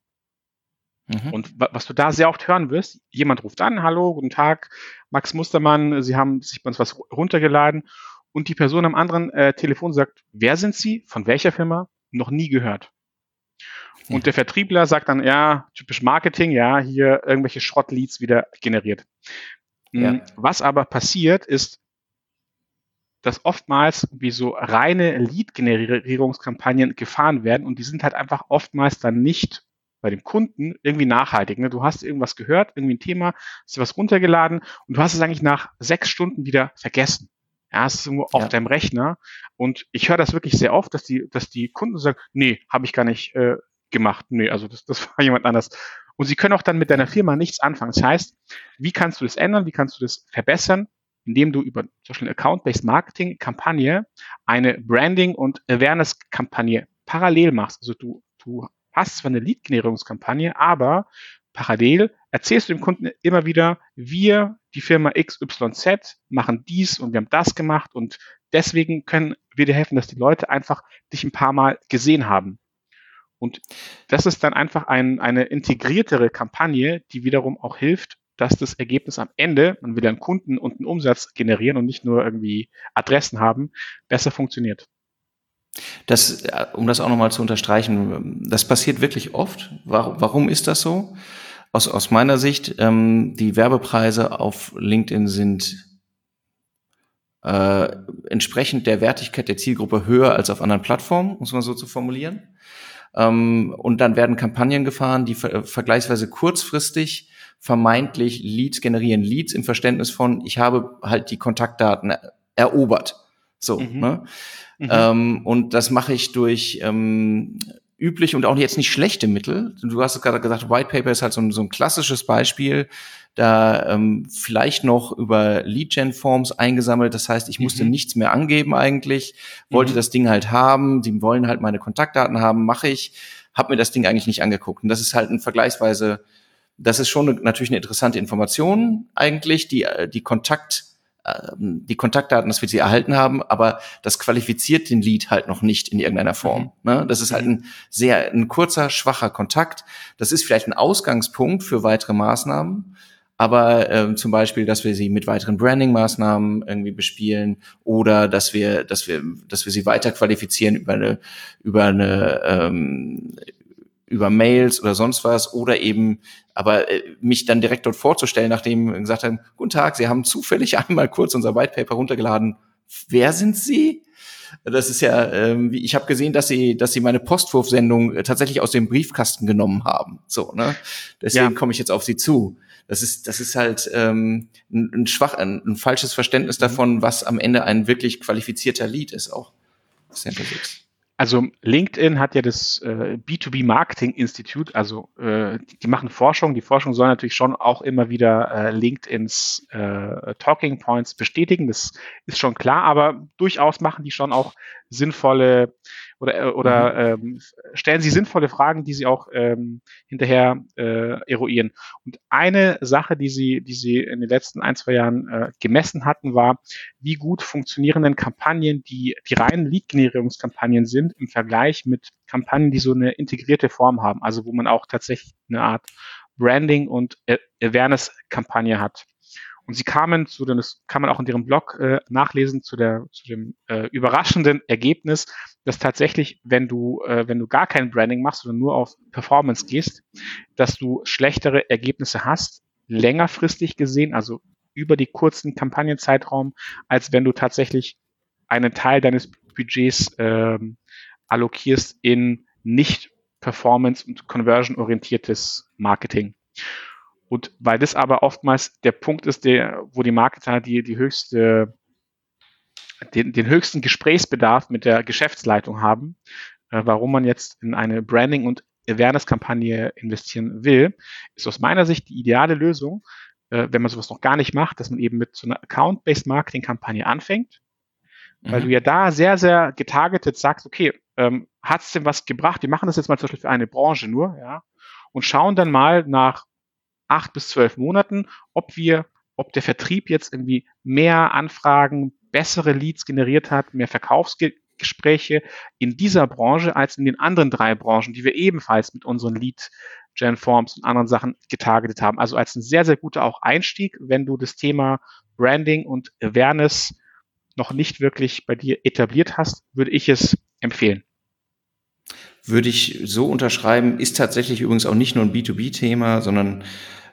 Mhm. Und was du da sehr oft hören wirst, jemand ruft an, hallo, guten Tag, Max Mustermann, Sie haben sich bei uns was runtergeladen und die Person am anderen äh, Telefon sagt, wer sind Sie, von welcher Firma, noch nie gehört. Und der Vertriebler sagt dann, ja, typisch Marketing, ja, hier irgendwelche Schrottleads wieder generiert. Hm, ja. Was aber passiert, ist, dass oftmals wie so reine Lead-Generierungskampagnen gefahren werden und die sind halt einfach oftmals dann nicht bei dem Kunden irgendwie nachhaltig. Ne? Du hast irgendwas gehört, irgendwie ein Thema, hast dir was runtergeladen und du hast es eigentlich nach sechs Stunden wieder vergessen. Ja, es ist irgendwo auf deinem Rechner. Und ich höre das wirklich sehr oft, dass die, dass die Kunden sagen, nee, habe ich gar nicht äh, gemacht. Nee, also das, das war jemand anders. Und sie können auch dann mit deiner Firma nichts anfangen. Das heißt, wie kannst du das ändern? Wie kannst du das verbessern? Indem du über zum Beispiel Account-Based Marketing-Kampagne eine Branding- und Awareness-Kampagne parallel machst. Also du, du hast zwar eine Lead-Generierungskampagne, aber parallel erzählst du dem Kunden immer wieder, wir, die Firma XYZ, machen dies und wir haben das gemacht und deswegen können wir dir helfen, dass die Leute einfach dich ein paar Mal gesehen haben. Und das ist dann einfach ein, eine integriertere Kampagne, die wiederum auch hilft, dass das Ergebnis am Ende, man will einen Kunden und einen Umsatz generieren und nicht nur irgendwie Adressen haben, besser funktioniert. Das, äh, um das auch nochmal zu unterstreichen, das passiert wirklich oft. Warum, warum ist das so? Aus, aus meiner Sicht, ähm, die Werbepreise auf LinkedIn sind äh, entsprechend der Wertigkeit der Zielgruppe höher als auf anderen Plattformen, muss man so zu formulieren. Ähm, und dann werden Kampagnen gefahren, die ver vergleichsweise kurzfristig vermeintlich Leads generieren. Leads im Verständnis von, ich habe halt die Kontaktdaten erobert. So, mhm. ne? Mhm. Ähm, und das mache ich durch ähm, übliche und auch jetzt nicht schlechte Mittel. Du hast gerade gesagt, White Paper ist halt so ein, so ein klassisches Beispiel, da ähm, vielleicht noch über Lead-Gen-Forms eingesammelt. Das heißt, ich musste mhm. nichts mehr angeben eigentlich, wollte mhm. das Ding halt haben, die wollen halt meine Kontaktdaten haben, mache ich, habe mir das Ding eigentlich nicht angeguckt. Und das ist halt ein vergleichsweise, das ist schon natürlich eine interessante Information eigentlich, die äh, die Kontakt ähm, die Kontaktdaten, dass wir sie erhalten haben, aber das qualifiziert den Lead halt noch nicht in irgendeiner Form. Mhm. Ne? Das ist halt ein sehr, ein kurzer, schwacher Kontakt. Das ist vielleicht ein Ausgangspunkt für weitere Maßnahmen, aber ähm, zum Beispiel, dass wir sie mit weiteren Branding-Maßnahmen irgendwie bespielen oder dass wir, dass wir, dass wir sie weiter qualifizieren über eine, über eine ähm, über Mails oder sonst was oder eben aber äh, mich dann direkt dort vorzustellen, nachdem gesagt haben, guten Tag, Sie haben zufällig einmal kurz unser White Paper runtergeladen. Wer sind Sie? Das ist ja, ähm, ich habe gesehen, dass sie, dass sie meine Postwurfsendung äh, tatsächlich aus dem Briefkasten genommen haben. So, ne? Deswegen ja. komme ich jetzt auf sie zu. Das ist, das ist halt ähm, ein, ein schwach, ein, ein falsches Verständnis davon, was am Ende ein wirklich qualifizierter Lead ist auch. Center 6. Also LinkedIn hat ja das äh, B2B Marketing Institute, also äh, die, die, machen Forschung. Die Forschung soll natürlich schon auch immer wieder äh, LinkedIns äh, Talking Points bestätigen. Das ist schon klar, aber durchaus machen die schon auch sinnvolle oder, äh, oder mhm. ähm, stellen Sie sinnvolle Fragen, die Sie auch ähm, hinterher äh, eruieren. Und eine Sache, die Sie, die Sie in den letzten ein, zwei Jahren äh, gemessen hatten, war, wie gut funktionierenden Kampagnen, die, die reinen Lead-Generierungskampagnen sind, im Vergleich mit Kampagnen, die so eine integrierte Form haben, also wo man auch tatsächlich eine Art Branding und Awareness-Kampagne hat. Und sie kamen zu, das kann man auch in ihrem Blog äh, nachlesen, zu, der, zu dem äh, überraschenden Ergebnis, dass tatsächlich, wenn du, äh, wenn du gar kein Branding machst, sondern nur auf Performance gehst, dass du schlechtere Ergebnisse hast, längerfristig gesehen, also über die kurzen Kampagnenzeitraum, als wenn du tatsächlich einen Teil deines Budgets ähm, allokierst in nicht performance- und conversion-orientiertes Marketing. Und weil das aber oftmals der Punkt ist, der, wo die Marketer die, die höchste, den, den höchsten Gesprächsbedarf mit der Geschäftsleitung haben, äh, warum man jetzt in eine Branding- und Awareness-Kampagne investieren will, ist aus meiner Sicht die ideale Lösung, äh, wenn man sowas noch gar nicht macht, dass man eben mit so einer Account-Based Marketing-Kampagne anfängt, mhm. weil du ja da sehr, sehr getargetet sagst, okay, ähm, hat es denn was gebracht? Wir machen das jetzt mal zum Beispiel für eine Branche nur, ja, und schauen dann mal nach acht bis zwölf Monaten, ob wir, ob der Vertrieb jetzt irgendwie mehr Anfragen, bessere Leads generiert hat, mehr Verkaufsgespräche in dieser Branche als in den anderen drei Branchen, die wir ebenfalls mit unseren Lead Gen Forms und anderen Sachen getargetet haben. Also als ein sehr, sehr guter auch Einstieg, wenn du das Thema Branding und Awareness noch nicht wirklich bei dir etabliert hast, würde ich es empfehlen würde ich so unterschreiben, ist tatsächlich übrigens auch nicht nur ein B2B-Thema, sondern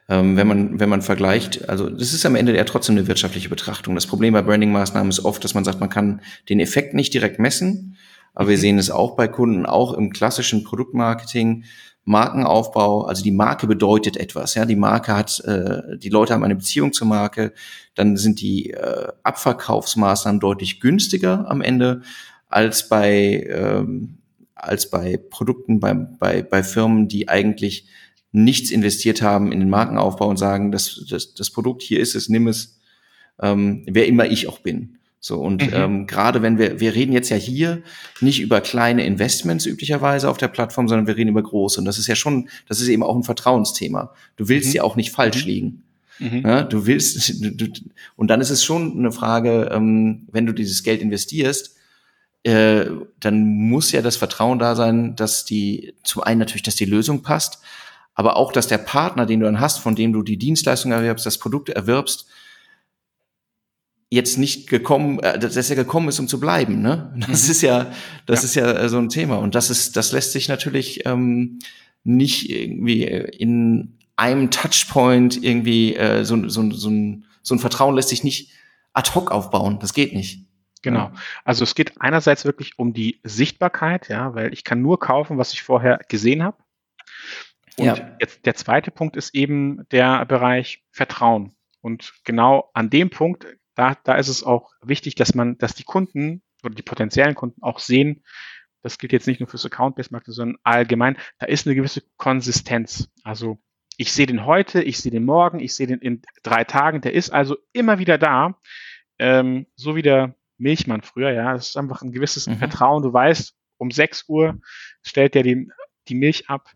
ähm, wenn man, wenn man vergleicht, also das ist am Ende ja trotzdem eine wirtschaftliche Betrachtung. Das Problem bei Branding-Maßnahmen ist oft, dass man sagt, man kann den Effekt nicht direkt messen, aber mhm. wir sehen es auch bei Kunden, auch im klassischen Produktmarketing, Markenaufbau, also die Marke bedeutet etwas, ja, die Marke hat, äh, die Leute haben eine Beziehung zur Marke, dann sind die äh, Abverkaufsmaßnahmen deutlich günstiger am Ende als bei ähm, als bei Produkten, bei, bei, bei Firmen, die eigentlich nichts investiert haben in den Markenaufbau und sagen, das, das, das Produkt hier ist es, nimm es, ähm, wer immer ich auch bin. So, und mhm. ähm, gerade wenn wir, wir reden jetzt ja hier nicht über kleine Investments üblicherweise auf der Plattform, sondern wir reden über große. Und das ist ja schon, das ist eben auch ein Vertrauensthema. Du willst mhm. ja auch nicht falsch mhm. liegen. Mhm. Ja, du willst, du, du, und dann ist es schon eine Frage, ähm, wenn du dieses Geld investierst, äh, dann muss ja das Vertrauen da sein, dass die, zum einen natürlich, dass die Lösung passt, aber auch, dass der Partner, den du dann hast, von dem du die Dienstleistung erwirbst, das Produkt erwirbst, jetzt nicht gekommen, äh, dass er gekommen ist, um zu bleiben. Ne? Das mhm. ist ja, das ja. ist ja äh, so ein Thema. Und das ist, das lässt sich natürlich ähm, nicht irgendwie in einem Touchpoint irgendwie äh, so, so, so, ein, so ein Vertrauen lässt sich nicht ad hoc aufbauen. Das geht nicht. Genau. Also es geht einerseits wirklich um die Sichtbarkeit, ja, weil ich kann nur kaufen, was ich vorher gesehen habe. Und ja. jetzt der zweite Punkt ist eben der Bereich Vertrauen. Und genau an dem Punkt, da, da ist es auch wichtig, dass man, dass die Kunden oder die potenziellen Kunden auch sehen, das gilt jetzt nicht nur fürs Account-Based Marketing, sondern allgemein, da ist eine gewisse Konsistenz. Also ich sehe den heute, ich sehe den morgen, ich sehe den in drei Tagen, der ist also immer wieder da, ähm, so wie der Milchmann früher, ja, es ist einfach ein gewisses mhm. Vertrauen, du weißt, um 6 Uhr stellt der die, die Milch ab.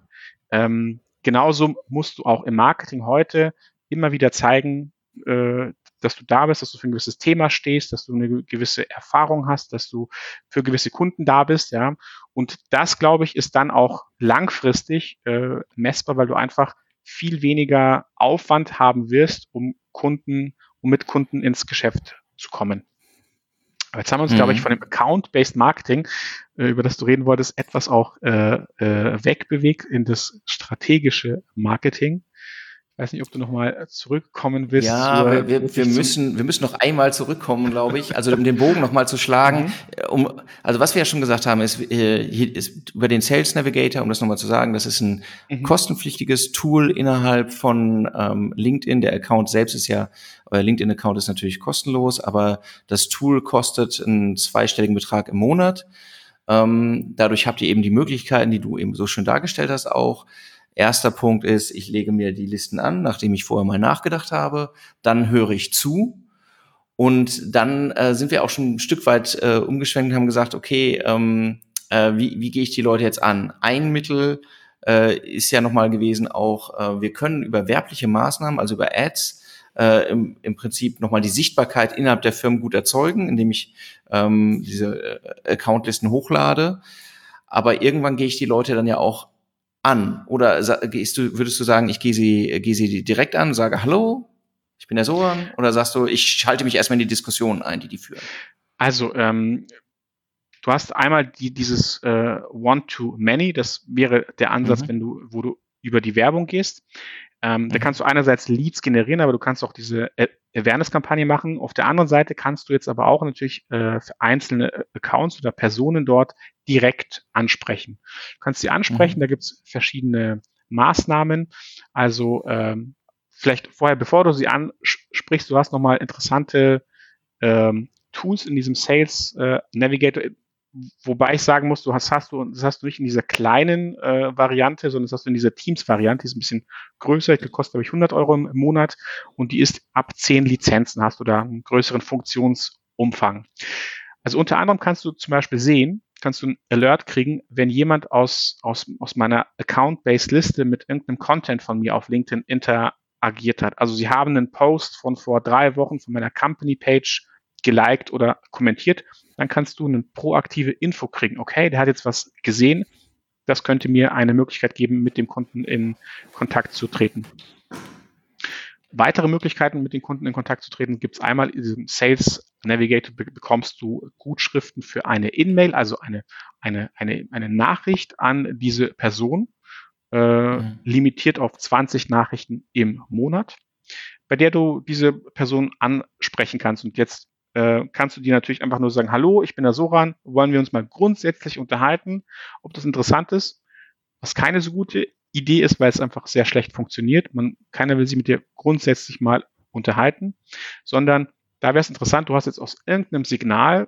Ähm, genauso musst du auch im Marketing heute immer wieder zeigen, äh, dass du da bist, dass du für ein gewisses Thema stehst, dass du eine gewisse Erfahrung hast, dass du für gewisse Kunden da bist, ja. Und das, glaube ich, ist dann auch langfristig äh, messbar, weil du einfach viel weniger Aufwand haben wirst, um Kunden, um mit Kunden ins Geschäft zu kommen. Jetzt haben wir uns, mhm. glaube ich, mhm. von dem Account-Based Marketing, äh, über das du reden wolltest, etwas auch äh, äh, wegbewegt in das strategische Marketing weiß nicht, ob du nochmal zurückkommen willst. Ja, wir, wir, wir müssen, wir müssen noch einmal zurückkommen, glaube ich. Also um den Bogen nochmal zu schlagen. Mhm. Äh, um, also was wir ja schon gesagt haben, ist, äh, ist über den Sales Navigator, um das nochmal zu sagen, das ist ein mhm. kostenpflichtiges Tool innerhalb von ähm, LinkedIn. Der Account selbst ist ja, euer LinkedIn-Account ist natürlich kostenlos, aber das Tool kostet einen zweistelligen Betrag im Monat. Ähm, dadurch habt ihr eben die Möglichkeiten, die du eben so schön dargestellt hast, auch Erster Punkt ist, ich lege mir die Listen an, nachdem ich vorher mal nachgedacht habe. Dann höre ich zu. Und dann äh, sind wir auch schon ein Stück weit äh, umgeschwenkt und haben gesagt, okay, ähm, äh, wie, wie gehe ich die Leute jetzt an? Ein Mittel äh, ist ja nochmal gewesen auch, äh, wir können über werbliche Maßnahmen, also über Ads, äh, im, im Prinzip nochmal die Sichtbarkeit innerhalb der Firmen gut erzeugen, indem ich ähm, diese äh, Accountlisten hochlade. Aber irgendwann gehe ich die Leute dann ja auch an? Oder gehst du, würdest du sagen, ich gehe sie, gehe sie direkt an, sage Hallo, ich bin der Soran? Oder sagst du, ich schalte mich erstmal in die Diskussionen ein, die die führen? Also, ähm, du hast einmal die, dieses äh, One-to-Many, das wäre der Ansatz, mhm. wenn du, wo du über die Werbung gehst. Ähm, mhm. Da kannst du einerseits Leads generieren, aber du kannst auch diese Awareness-Kampagne machen. Auf der anderen Seite kannst du jetzt aber auch natürlich äh, für einzelne äh, Accounts oder Personen dort direkt ansprechen. Du kannst sie ansprechen, mhm. da gibt es verschiedene Maßnahmen. Also ähm, vielleicht vorher, bevor du sie ansprichst, du hast nochmal interessante ähm, Tools in diesem Sales äh, Navigator wobei ich sagen muss, du hast, hast du, das hast du nicht in dieser kleinen äh, Variante, sondern das hast du in dieser Teams-Variante, die ist ein bisschen größer, die kostet, glaube ich, 100 Euro im Monat und die ist ab 10 Lizenzen, hast du da einen größeren Funktionsumfang. Also unter anderem kannst du zum Beispiel sehen, kannst du ein Alert kriegen, wenn jemand aus, aus, aus meiner Account-Based Liste mit irgendeinem Content von mir auf LinkedIn interagiert hat. Also sie haben einen Post von vor drei Wochen von meiner Company-Page geliked oder kommentiert, dann kannst du eine proaktive Info kriegen. Okay, der hat jetzt was gesehen. Das könnte mir eine Möglichkeit geben, mit dem Kunden in Kontakt zu treten. Weitere Möglichkeiten, mit den Kunden in Kontakt zu treten, gibt es einmal in diesem Sales Navigator bekommst du Gutschriften für eine In-Mail, also eine, eine, eine, eine Nachricht an diese Person, äh, mhm. limitiert auf 20 Nachrichten im Monat, bei der du diese Person ansprechen kannst. Und jetzt äh, kannst du dir natürlich einfach nur sagen, hallo, ich bin der Soran, wollen wir uns mal grundsätzlich unterhalten, ob das interessant ist, was keine so gute Idee ist, weil es einfach sehr schlecht funktioniert. Man, keiner will sich mit dir grundsätzlich mal unterhalten, sondern da wäre es interessant, du hast jetzt aus irgendeinem Signal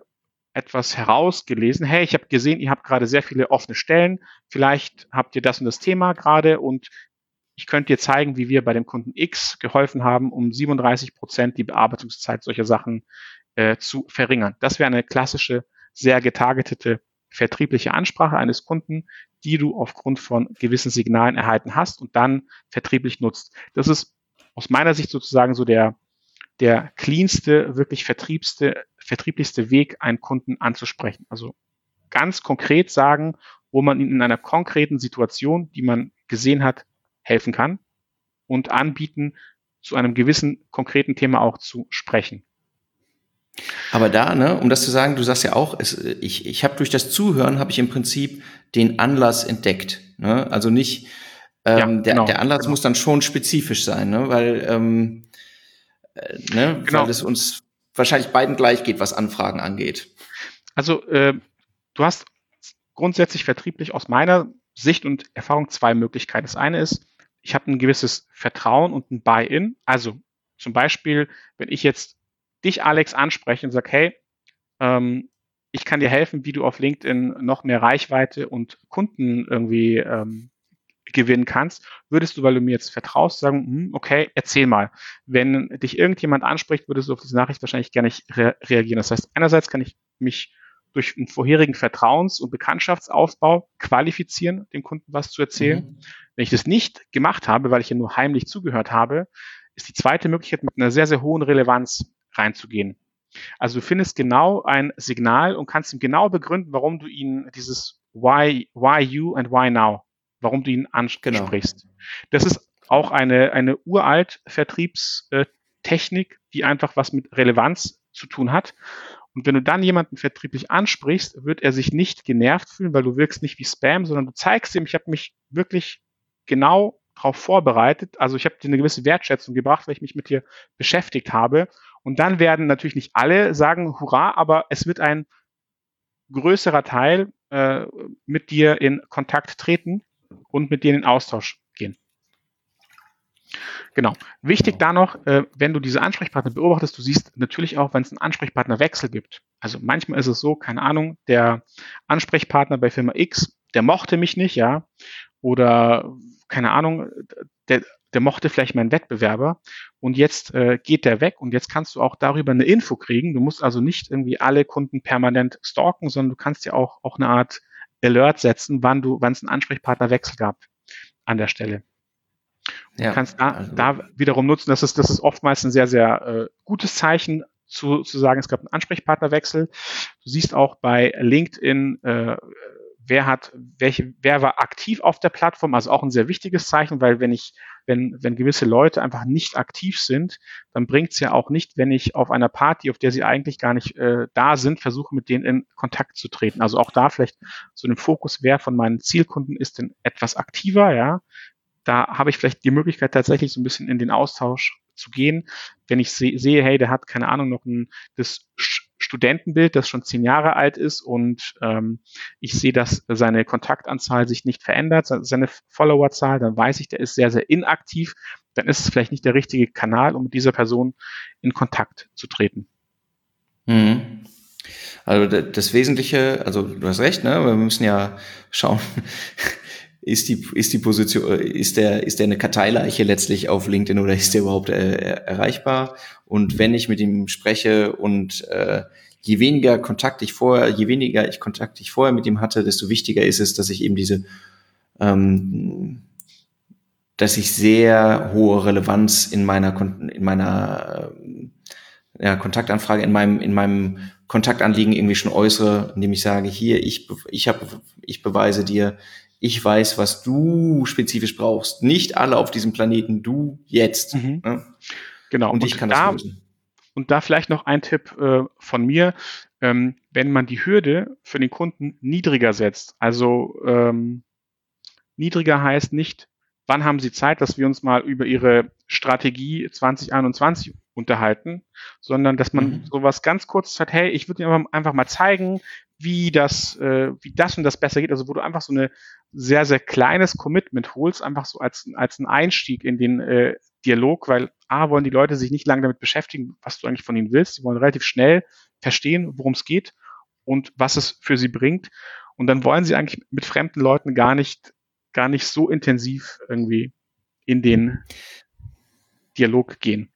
etwas herausgelesen. Hey, ich habe gesehen, ihr habt gerade sehr viele offene Stellen. Vielleicht habt ihr das und das Thema gerade und ich könnte dir zeigen, wie wir bei dem Kunden X geholfen haben, um 37 Prozent die Bearbeitungszeit solcher Sachen äh, zu verringern. Das wäre eine klassische, sehr getargetete vertriebliche Ansprache eines Kunden, die du aufgrund von gewissen Signalen erhalten hast und dann vertrieblich nutzt. Das ist aus meiner Sicht sozusagen so der, der cleanste, wirklich vertriebste, vertrieblichste Weg, einen Kunden anzusprechen. Also ganz konkret sagen, wo man ihn in einer konkreten Situation, die man gesehen hat, helfen kann und anbieten, zu einem gewissen konkreten Thema auch zu sprechen. Aber da, ne, um das zu sagen, du sagst ja auch, es, ich, ich habe durch das Zuhören habe ich im Prinzip den Anlass entdeckt. Ne? Also nicht ähm, ja, der, genau, der Anlass genau. muss dann schon spezifisch sein, ne? weil ähm, äh, ne, genau. weil es uns wahrscheinlich beiden gleich geht, was Anfragen angeht. Also äh, du hast grundsätzlich vertrieblich aus meiner Sicht und Erfahrung zwei Möglichkeiten. Das eine ist, ich habe ein gewisses Vertrauen und ein Buy-in. Also zum Beispiel, wenn ich jetzt dich, Alex, anspreche und sage, hey, ähm, ich kann dir helfen, wie du auf LinkedIn noch mehr Reichweite und Kunden irgendwie ähm, gewinnen kannst, würdest du, weil du mir jetzt vertraust, sagen, hm, okay, erzähl mal. Wenn dich irgendjemand anspricht, würdest du auf diese Nachricht wahrscheinlich gar nicht re reagieren. Das heißt, einerseits kann ich mich durch einen vorherigen Vertrauens- und Bekanntschaftsaufbau qualifizieren, dem Kunden was zu erzählen. Mhm. Wenn ich das nicht gemacht habe, weil ich ja nur heimlich zugehört habe, ist die zweite Möglichkeit, mit einer sehr, sehr hohen Relevanz reinzugehen. Also du findest genau ein Signal und kannst ihm genau begründen, warum du ihn dieses Why, why you and why now warum du ihn ansprichst. Genau. Das ist auch eine, eine uralt Vertriebstechnik, die einfach was mit Relevanz zu tun hat. Und wenn du dann jemanden vertrieblich ansprichst, wird er sich nicht genervt fühlen, weil du wirkst nicht wie Spam, sondern du zeigst ihm, ich habe mich wirklich genau darauf vorbereitet. Also ich habe dir eine gewisse Wertschätzung gebracht, weil ich mich mit dir beschäftigt habe. Und dann werden natürlich nicht alle sagen, hurra, aber es wird ein größerer Teil äh, mit dir in Kontakt treten und mit dir in den Austausch gehen. Genau. Wichtig genau. da noch, äh, wenn du diese Ansprechpartner beobachtest, du siehst natürlich auch, wenn es einen Ansprechpartnerwechsel gibt. Also manchmal ist es so, keine Ahnung, der Ansprechpartner bei Firma X, der mochte mich nicht, ja, oder keine Ahnung, der, der mochte vielleicht meinen Wettbewerber und jetzt äh, geht der weg und jetzt kannst du auch darüber eine Info kriegen. Du musst also nicht irgendwie alle Kunden permanent stalken, sondern du kannst ja auch, auch eine Art Alert setzen, wann du, wann es einen Ansprechpartnerwechsel gab an der Stelle. Du ja, kannst da, also. da wiederum nutzen, das ist, das ist oftmals ein sehr, sehr äh, gutes Zeichen, zu, zu sagen, es gab einen Ansprechpartnerwechsel. Du siehst auch bei LinkedIn, äh, wer hat, welche, wer war aktiv auf der Plattform, also auch ein sehr wichtiges Zeichen, weil wenn ich, wenn, wenn gewisse Leute einfach nicht aktiv sind, dann bringt es ja auch nicht, wenn ich auf einer Party, auf der sie eigentlich gar nicht äh, da sind, versuche mit denen in Kontakt zu treten. Also auch da vielleicht so ein Fokus, wer von meinen Zielkunden ist denn etwas aktiver, ja. Da habe ich vielleicht die Möglichkeit, tatsächlich so ein bisschen in den Austausch zu gehen. Wenn ich se sehe, hey, der hat keine Ahnung noch ein das Studentenbild, das schon zehn Jahre alt ist und ähm, ich sehe, dass seine Kontaktanzahl sich nicht verändert, seine Followerzahl, dann weiß ich, der ist sehr, sehr inaktiv, dann ist es vielleicht nicht der richtige Kanal, um mit dieser Person in Kontakt zu treten. Mhm. Also das Wesentliche, also du hast recht, ne? Wir müssen ja schauen, ist die, ist die Position, ist der, ist der eine Karteileiche letztlich auf LinkedIn oder ist der überhaupt äh, erreichbar? Und wenn ich mit ihm spreche und äh, je weniger Kontakt ich vorher, je weniger ich Kontakt ich vorher mit ihm hatte, desto wichtiger ist es, dass ich eben diese, ähm, dass ich sehr hohe Relevanz in meiner, in meiner äh, ja, Kontaktanfrage, in meinem, in meinem Kontaktanliegen irgendwie schon äußere, indem ich sage, hier, ich, ich habe, ich beweise dir, ich weiß, was du spezifisch brauchst. Nicht alle auf diesem Planeten, du jetzt. Mhm. Ne? Genau. Und, und ich kann da, das lösen. Und da vielleicht noch ein Tipp äh, von mir. Ähm, wenn man die Hürde für den Kunden niedriger setzt, also ähm, niedriger heißt nicht, wann haben Sie Zeit, dass wir uns mal über Ihre Strategie 2021 unterhalten, sondern dass man mhm. sowas ganz kurz sagt, hey, ich würde Ihnen einfach mal zeigen, wie das, äh, wie das und das besser geht. Also wo du einfach so eine sehr, sehr kleines Commitment holst, einfach so als, als ein Einstieg in den äh, Dialog, weil A, wollen die Leute sich nicht lange damit beschäftigen, was du eigentlich von ihnen willst. Sie wollen relativ schnell verstehen, worum es geht und was es für sie bringt. Und dann wollen sie eigentlich mit fremden Leuten gar nicht, gar nicht so intensiv irgendwie in den Dialog gehen.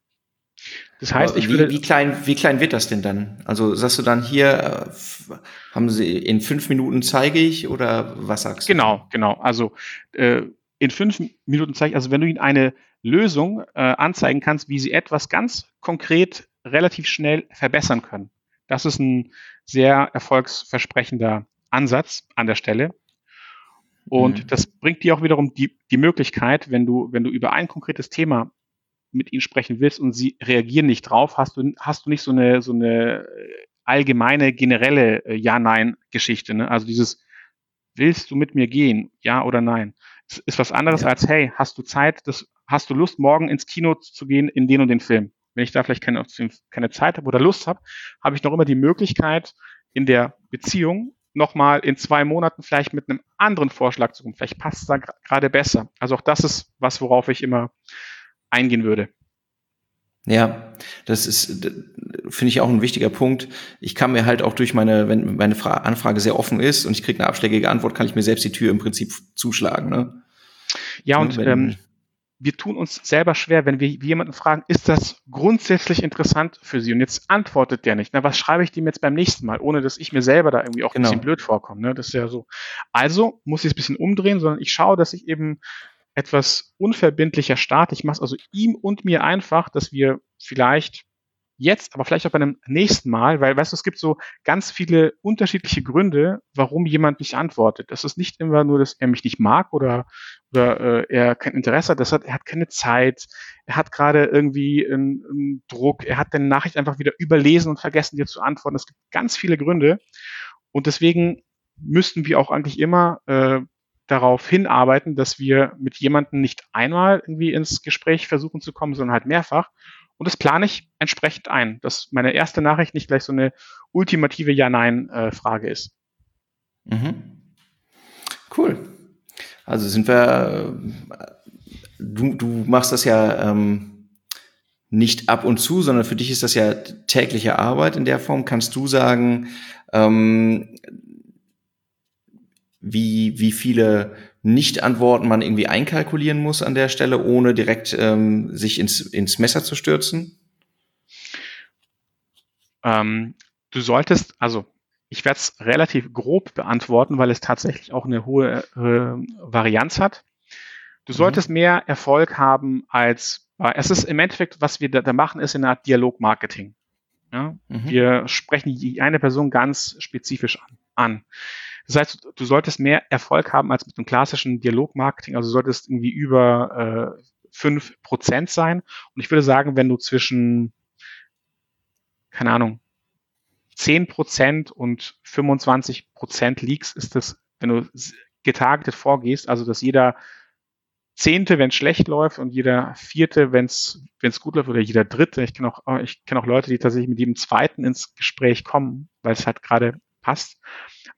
Das heißt, ich würde. Wie, wie, klein, wie klein wird das denn dann? Also sagst du dann hier, äh, haben Sie in fünf Minuten zeige ich oder was sagst du? Genau, genau. Also äh, in fünf Minuten zeige ich, also wenn du Ihnen eine Lösung äh, anzeigen kannst, wie Sie etwas ganz konkret relativ schnell verbessern können. Das ist ein sehr erfolgsversprechender Ansatz an der Stelle. Und mhm. das bringt dir auch wiederum die, die Möglichkeit, wenn du, wenn du über ein konkretes Thema mit ihnen sprechen willst und sie reagieren nicht drauf, hast du, hast du nicht so eine, so eine allgemeine, generelle äh, Ja-Nein-Geschichte. Ne? Also dieses, willst du mit mir gehen? Ja oder nein? Es ist was anderes ja. als, hey, hast du Zeit, das, hast du Lust, morgen ins Kino zu gehen in den und den Film? Wenn ich da vielleicht keine, keine Zeit habe oder Lust habe, habe ich noch immer die Möglichkeit, in der Beziehung nochmal in zwei Monaten vielleicht mit einem anderen Vorschlag zu kommen. Vielleicht passt es da gerade besser. Also auch das ist was, worauf ich immer eingehen würde. Ja, das ist, finde ich auch ein wichtiger Punkt. Ich kann mir halt auch durch meine, wenn meine Fra Anfrage sehr offen ist und ich kriege eine abschlägige Antwort, kann ich mir selbst die Tür im Prinzip zuschlagen. Ne? Ja, und wenn, ähm, wir tun uns selber schwer, wenn wir jemanden fragen, ist das grundsätzlich interessant für Sie? Und jetzt antwortet der nicht. Na, was schreibe ich dem jetzt beim nächsten Mal, ohne dass ich mir selber da irgendwie auch genau. ein bisschen blöd vorkomme? Ne? Das ist ja so. Also muss ich es ein bisschen umdrehen, sondern ich schaue, dass ich eben etwas unverbindlicher starte. Ich mache es also ihm und mir einfach, dass wir vielleicht jetzt, aber vielleicht auch bei einem nächsten Mal, weil, weißt du, es gibt so ganz viele unterschiedliche Gründe, warum jemand nicht antwortet. Das ist nicht immer nur, dass er mich nicht mag oder, oder äh, er kein Interesse hat, das hat, er hat keine Zeit, er hat gerade irgendwie einen, einen Druck, er hat deine Nachricht einfach wieder überlesen und vergessen, dir zu antworten. Es gibt ganz viele Gründe und deswegen müssten wir auch eigentlich immer äh, darauf hinarbeiten, dass wir mit jemandem nicht einmal irgendwie ins Gespräch versuchen zu kommen, sondern halt mehrfach und das plane ich entsprechend ein, dass meine erste Nachricht nicht gleich so eine ultimative Ja-Nein-Frage ist. Mhm. Cool. Also sind wir, du, du machst das ja ähm, nicht ab und zu, sondern für dich ist das ja tägliche Arbeit in der Form. Kannst du sagen, ähm, wie, wie viele nicht-Antworten man irgendwie einkalkulieren muss an der Stelle, ohne direkt ähm, sich ins, ins Messer zu stürzen? Ähm, du solltest, also ich werde es relativ grob beantworten, weil es tatsächlich auch eine hohe äh, Varianz hat. Du mhm. solltest mhm. mehr Erfolg haben als, es ist im Endeffekt, was wir da, da machen, ist eine Art Dialogmarketing. Ja? Mhm. Wir sprechen die eine Person ganz spezifisch an. an. Das heißt, du solltest mehr Erfolg haben als mit einem klassischen Dialogmarketing. Also du solltest irgendwie über fünf äh, Prozent sein. Und ich würde sagen, wenn du zwischen, keine Ahnung, zehn Prozent und 25 Prozent liegst, ist das, wenn du getargetet vorgehst, also dass jeder Zehnte, wenn es schlecht läuft und jeder Vierte, wenn es gut läuft oder jeder Dritte. Ich kenne auch, ich kenne auch Leute, die tatsächlich mit jedem Zweiten ins Gespräch kommen, weil es halt gerade passt.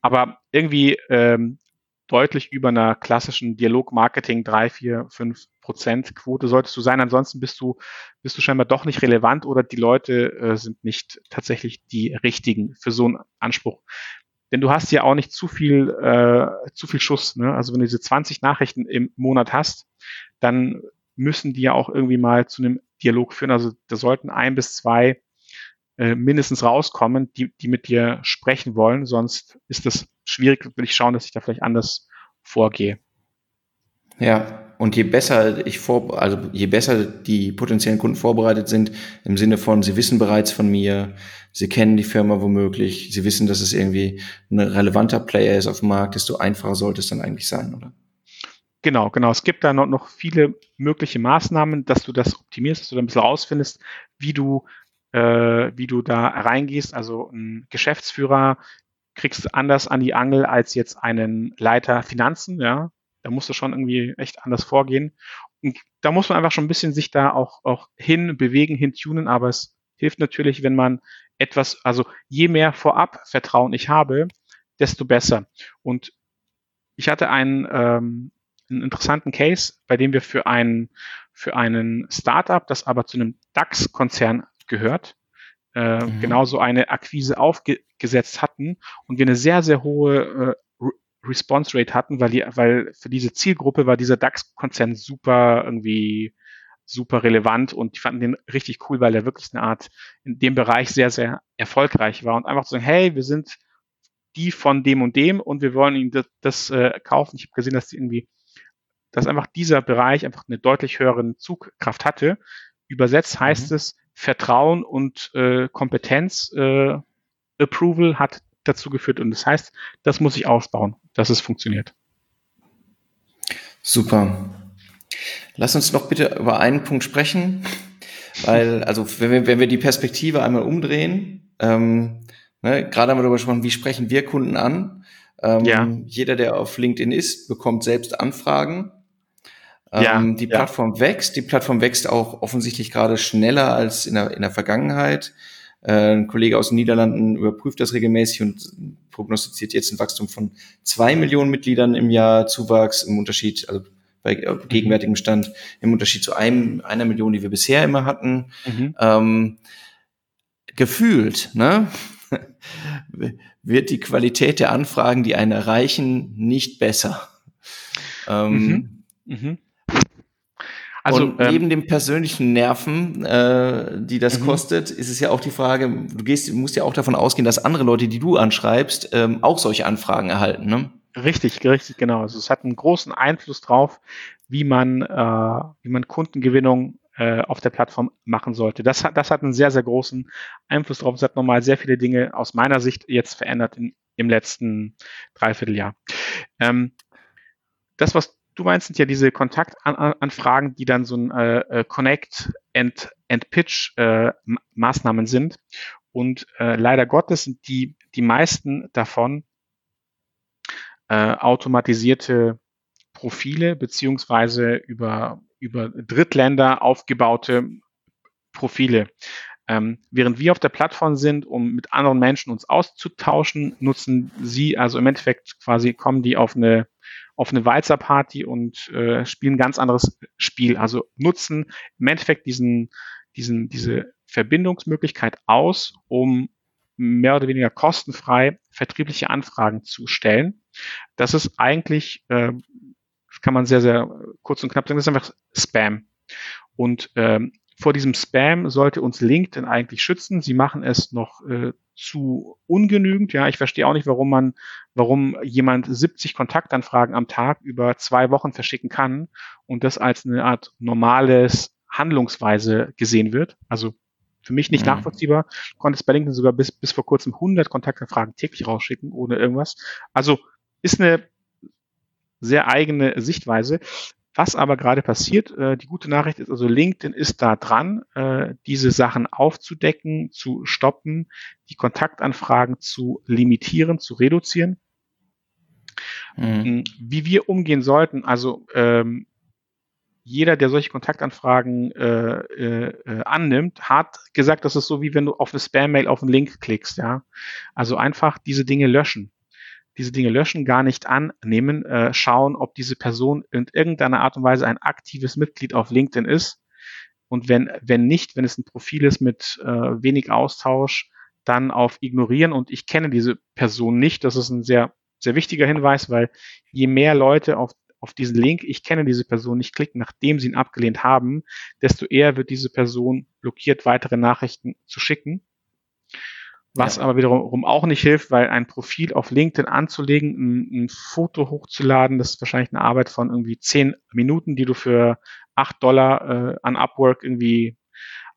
Aber irgendwie ähm, deutlich über einer klassischen Dialog-Marketing 3, 4, 5 Prozent Quote solltest du sein. Ansonsten bist du, bist du scheinbar doch nicht relevant oder die Leute äh, sind nicht tatsächlich die richtigen für so einen Anspruch. Denn du hast ja auch nicht zu viel, äh, zu viel Schuss. Ne? Also wenn du diese 20 Nachrichten im Monat hast, dann müssen die ja auch irgendwie mal zu einem Dialog führen. Also da sollten ein bis zwei äh, mindestens rauskommen, die, die mit dir sprechen wollen. Sonst ist das schwierig, will ich schauen, dass ich da vielleicht anders vorgehe. Ja, und je besser ich vor, also je besser die potenziellen Kunden vorbereitet sind, im Sinne von, sie wissen bereits von mir, sie kennen die Firma womöglich, sie wissen, dass es irgendwie ein relevanter Player ist auf dem Markt, desto einfacher sollte es dann eigentlich sein, oder? Genau, genau. Es gibt da noch, noch viele mögliche Maßnahmen, dass du das optimierst, dass du da ein bisschen rausfindest, wie du wie du da reingehst. Also ein Geschäftsführer kriegst du anders an die Angel als jetzt einen Leiter Finanzen, ja. Da musst du schon irgendwie echt anders vorgehen. Und da muss man einfach schon ein bisschen sich da auch, auch hin bewegen, hin tunen, aber es hilft natürlich, wenn man etwas, also je mehr vorab Vertrauen ich habe, desto besser. Und ich hatte einen, ähm, einen interessanten Case, bei dem wir für einen, für einen Startup, das aber zu einem DAX-Konzern gehört, äh, mhm. genauso eine Akquise aufgesetzt hatten und wir eine sehr, sehr hohe äh, Response Rate hatten, weil, die, weil für diese Zielgruppe war dieser DAX-Konzern super irgendwie super relevant und die fanden den richtig cool, weil er wirklich eine Art in dem Bereich sehr, sehr erfolgreich war und einfach zu sagen, hey, wir sind die von dem und dem und wir wollen ihnen das, das äh, kaufen. Ich habe gesehen, dass die irgendwie, dass einfach dieser Bereich einfach eine deutlich höhere Zugkraft hatte. Übersetzt heißt mhm. es, Vertrauen und äh, Kompetenz äh, Approval hat dazu geführt. Und das heißt, das muss ich ausbauen, dass es funktioniert. Super. Lass uns noch bitte über einen Punkt sprechen, weil, also wenn wir, wenn wir die Perspektive einmal umdrehen, ähm, ne, gerade haben wir darüber gesprochen, wie sprechen wir Kunden an? Ähm, ja. Jeder, der auf LinkedIn ist, bekommt selbst Anfragen. Ja, ähm, die Plattform ja. wächst. Die Plattform wächst auch offensichtlich gerade schneller als in der, in der Vergangenheit. Äh, ein Kollege aus den Niederlanden überprüft das regelmäßig und prognostiziert jetzt ein Wachstum von zwei Millionen Mitgliedern im Jahr Zuwachs im Unterschied, also bei äh, gegenwärtigem Stand im Unterschied zu einem, einer Million, die wir bisher immer hatten. Mhm. Ähm, gefühlt, ne? wird die Qualität der Anfragen, die einen erreichen, nicht besser. Ähm, mhm. Mhm. Also und ähm, neben dem persönlichen Nerven, äh, die das mhm. kostet, ist es ja auch die Frage, du gehst, musst ja auch davon ausgehen, dass andere Leute, die du anschreibst, ähm, auch solche Anfragen erhalten, ne? Richtig, richtig, genau. Also es hat einen großen Einfluss drauf, wie man, äh, wie man Kundengewinnung äh, auf der Plattform machen sollte. Das hat, das hat einen sehr, sehr großen Einfluss drauf. Es hat nochmal sehr viele Dinge aus meiner Sicht jetzt verändert in, im letzten Dreivierteljahr. Ähm, das, was du meinst, sind ja diese Kontaktanfragen, die dann so ein äh, äh, Connect and, and Pitch äh, Maßnahmen sind. Und äh, leider Gottes sind die, die meisten davon äh, automatisierte Profile beziehungsweise über, über Drittländer aufgebaute Profile. Ähm, während wir auf der Plattform sind, um mit anderen Menschen uns auszutauschen, nutzen sie, also im Endeffekt quasi kommen die auf eine auf eine Walzer-Party und äh, spielen ein ganz anderes Spiel. Also nutzen im Endeffekt diesen, diesen, diese Verbindungsmöglichkeit aus, um mehr oder weniger kostenfrei vertriebliche Anfragen zu stellen. Das ist eigentlich, äh, kann man sehr, sehr kurz und knapp sagen, das ist einfach Spam. Und ähm, vor diesem Spam sollte uns LinkedIn eigentlich schützen. Sie machen es noch äh, zu ungenügend. Ja, ich verstehe auch nicht, warum man, warum jemand 70 Kontaktanfragen am Tag über zwei Wochen verschicken kann und das als eine Art normales Handlungsweise gesehen wird. Also für mich nicht mhm. nachvollziehbar. Du konntest bei LinkedIn sogar bis, bis vor kurzem 100 Kontaktanfragen täglich rausschicken, ohne irgendwas. Also ist eine sehr eigene Sichtweise. Was aber gerade passiert, äh, die gute Nachricht ist also, LinkedIn ist da dran, äh, diese Sachen aufzudecken, zu stoppen, die Kontaktanfragen zu limitieren, zu reduzieren. Mhm. Wie wir umgehen sollten, also ähm, jeder, der solche Kontaktanfragen äh, äh, äh, annimmt, hat gesagt, das ist so wie wenn du auf eine Spam-Mail auf einen Link klickst, ja. Also einfach diese Dinge löschen diese Dinge löschen, gar nicht annehmen, äh, schauen, ob diese Person in irgendeiner Art und Weise ein aktives Mitglied auf LinkedIn ist. Und wenn, wenn nicht, wenn es ein Profil ist mit äh, wenig Austausch, dann auf ignorieren. Und ich kenne diese Person nicht. Das ist ein sehr, sehr wichtiger Hinweis, weil je mehr Leute auf, auf diesen Link, ich kenne diese Person nicht, klicken, nachdem sie ihn abgelehnt haben, desto eher wird diese Person blockiert, weitere Nachrichten zu schicken. Was ja. aber wiederum auch nicht hilft, weil ein Profil auf LinkedIn anzulegen, ein, ein, Foto hochzuladen, das ist wahrscheinlich eine Arbeit von irgendwie zehn Minuten, die du für acht Dollar äh, an Upwork irgendwie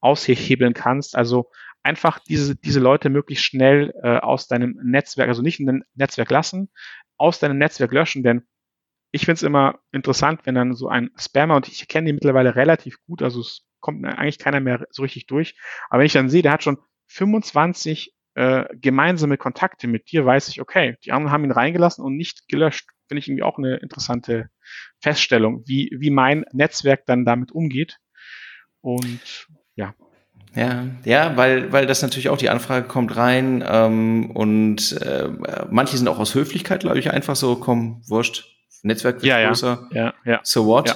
aushebeln kannst. Also einfach diese, diese Leute möglichst schnell äh, aus deinem Netzwerk, also nicht in dein Netzwerk lassen, aus deinem Netzwerk löschen, denn ich finde es immer interessant, wenn dann so ein Spammer, und ich kenne die mittlerweile relativ gut, also es kommt eigentlich keiner mehr so richtig durch, aber wenn ich dann sehe, der hat schon 25 äh, gemeinsame Kontakte mit dir, weiß ich, okay, die anderen haben ihn reingelassen und nicht gelöscht. Finde ich irgendwie auch eine interessante Feststellung, wie, wie mein Netzwerk dann damit umgeht. Und ja. Ja, ja, weil, weil das natürlich auch die Anfrage kommt rein ähm, und äh, manche sind auch aus Höflichkeit, glaube ich, einfach so, komm, wurscht, Netzwerk wird ja, größer, ja, ja, so what? Ja.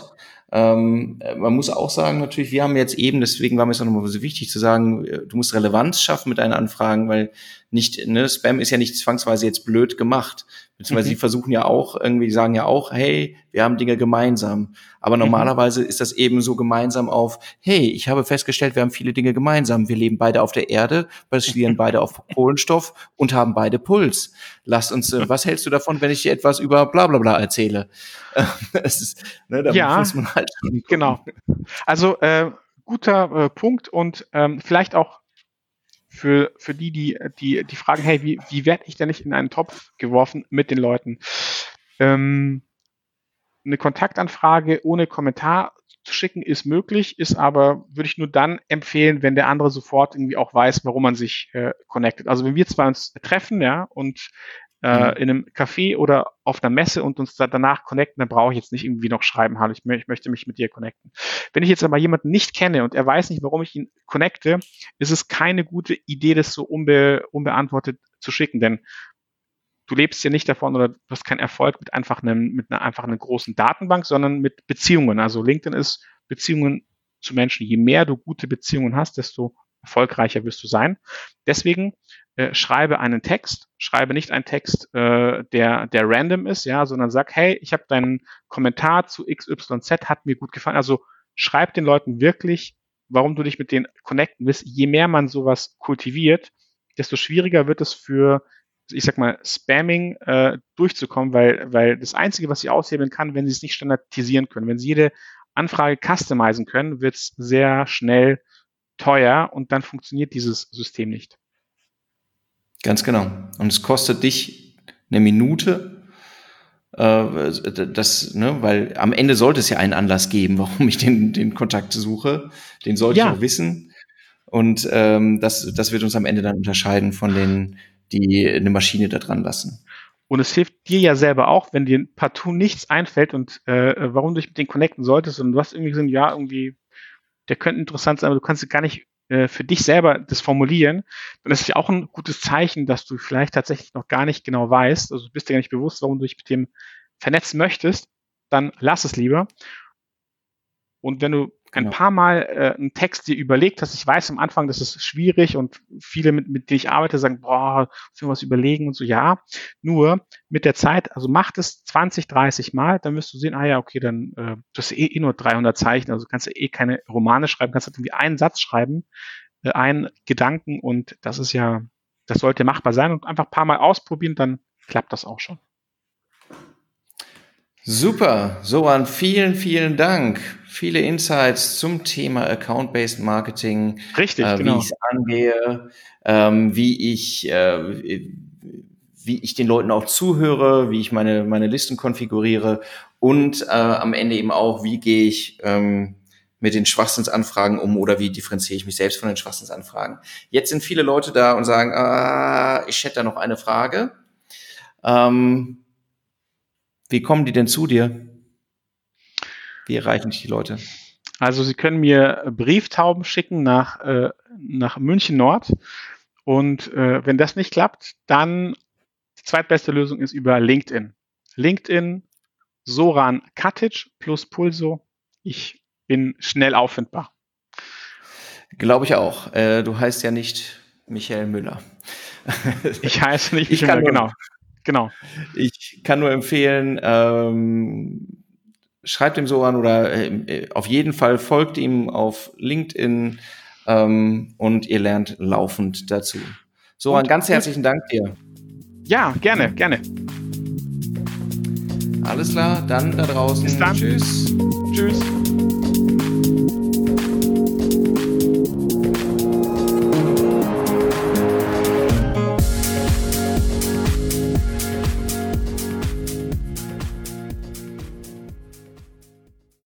Ähm, man muss auch sagen, natürlich, wir haben jetzt eben, deswegen war mir es auch nochmal so wichtig zu sagen, äh, du musst Relevanz schaffen mit deinen Anfragen, weil nicht, ne, Spam ist ja nicht zwangsweise jetzt blöd gemacht. Beziehungsweise mhm. die versuchen ja auch, irgendwie sagen ja auch, hey, wir haben Dinge gemeinsam. Aber mhm. normalerweise mhm. ist das eben so gemeinsam auf, hey, ich habe festgestellt, wir haben viele Dinge gemeinsam. Wir leben beide auf der Erde, basieren beide auf Kohlenstoff und haben beide Puls. Lasst uns, äh, was hältst du davon, wenn ich dir etwas über bla bla bla erzähle? ist, ne, da ja, muss man halt genau. Also äh, guter äh, Punkt und ähm, vielleicht auch für, für die, die, die, die fragen, hey, wie, wie werde ich denn nicht in einen Topf geworfen mit den Leuten? Ähm, eine Kontaktanfrage ohne Kommentar zu schicken ist möglich, ist aber, würde ich nur dann empfehlen, wenn der andere sofort irgendwie auch weiß, warum man sich äh, connectet. Also wenn wir zwei uns treffen, ja, und äh, mhm. in einem Café oder auf einer Messe und uns da danach connecten, dann brauche ich jetzt nicht irgendwie noch schreiben, hallo, ich, ich, möchte mich mit dir connecten. Wenn ich jetzt aber jemanden nicht kenne und er weiß nicht, warum ich ihn connecte, ist es keine gute Idee, das so unbe unbeantwortet zu schicken, denn du lebst ja nicht davon oder du hast keinen Erfolg mit einfach einem, mit einer einfach einer großen Datenbank, sondern mit Beziehungen. Also LinkedIn ist Beziehungen zu Menschen. Je mehr du gute Beziehungen hast, desto erfolgreicher wirst du sein. Deswegen äh, schreibe einen Text, schreibe nicht einen Text, äh, der, der random ist, ja, sondern sag, hey, ich habe deinen Kommentar zu XYZ, hat mir gut gefallen. Also schreib den Leuten wirklich, warum du dich mit denen connecten willst. Je mehr man sowas kultiviert, desto schwieriger wird es für, ich sag mal, Spamming äh, durchzukommen, weil, weil das Einzige, was sie aushebeln kann, wenn sie es nicht standardisieren können, wenn sie jede Anfrage customizen können, wird es sehr schnell teuer und dann funktioniert dieses System nicht. Ganz genau. Und es kostet dich eine Minute, äh, das, ne, weil am Ende sollte es ja einen Anlass geben, warum ich den, den Kontakt suche. Den sollte ja. ich auch wissen. Und ähm, das, das wird uns am Ende dann unterscheiden von denen, die eine Maschine da dran lassen. Und es hilft dir ja selber auch, wenn dir partout nichts einfällt und äh, warum du dich mit denen connecten solltest und du hast irgendwie gesagt, ja, irgendwie, der könnte interessant sein, aber du kannst gar nicht äh, für dich selber das formulieren, dann ist es ja auch ein gutes Zeichen, dass du vielleicht tatsächlich noch gar nicht genau weißt, also bist dir gar nicht bewusst, warum du dich mit dem vernetzen möchtest, dann lass es lieber. Und wenn du ein genau. paar Mal äh, einen Text dir überlegt hast, ich weiß am Anfang, das ist schwierig und viele, mit, mit denen ich arbeite, sagen, boah, müssen wir was überlegen und so, ja. Nur mit der Zeit, also mach das 20, 30 Mal, dann wirst du sehen, ah ja, okay, dann, äh, du hast eh, eh nur 300 Zeichen, also kannst du eh keine Romane schreiben, kannst du irgendwie einen Satz schreiben, äh, einen Gedanken und das ist ja, das sollte machbar sein und einfach ein paar Mal ausprobieren, dann klappt das auch schon. Super, Soran, vielen, vielen Dank. Viele Insights zum Thema Account-Based Marketing. Richtig, äh, genau. Wie ich es angehe, ähm, wie ich, äh, wie ich den Leuten auch zuhöre, wie ich meine, meine Listen konfiguriere und äh, am Ende eben auch, wie gehe ich ähm, mit den Schwachsinnsanfragen um oder wie differenziere ich mich selbst von den Schwachsinnsanfragen. Jetzt sind viele Leute da und sagen, ah, ich hätte da noch eine Frage. Ähm, wie kommen die denn zu dir? Wie erreichen dich die Leute? Also Sie können mir Brieftauben schicken nach, äh, nach München Nord. Und äh, wenn das nicht klappt, dann die zweitbeste Lösung ist über LinkedIn. LinkedIn, Soran Katic plus Pulso. Ich bin schnell auffindbar. Glaube ich auch. Äh, du heißt ja nicht Michael Müller. Ich heiße nicht Michael Müller, genau. Genau. Ich kann nur empfehlen, ähm, schreibt ihm so an oder äh, auf jeden Fall folgt ihm auf LinkedIn ähm, und ihr lernt laufend dazu. So, einen ganz herzlichen Dank dir. Ja, gerne, gerne. Alles klar, dann da draußen. Bis dann. Tschüss. Tschüss.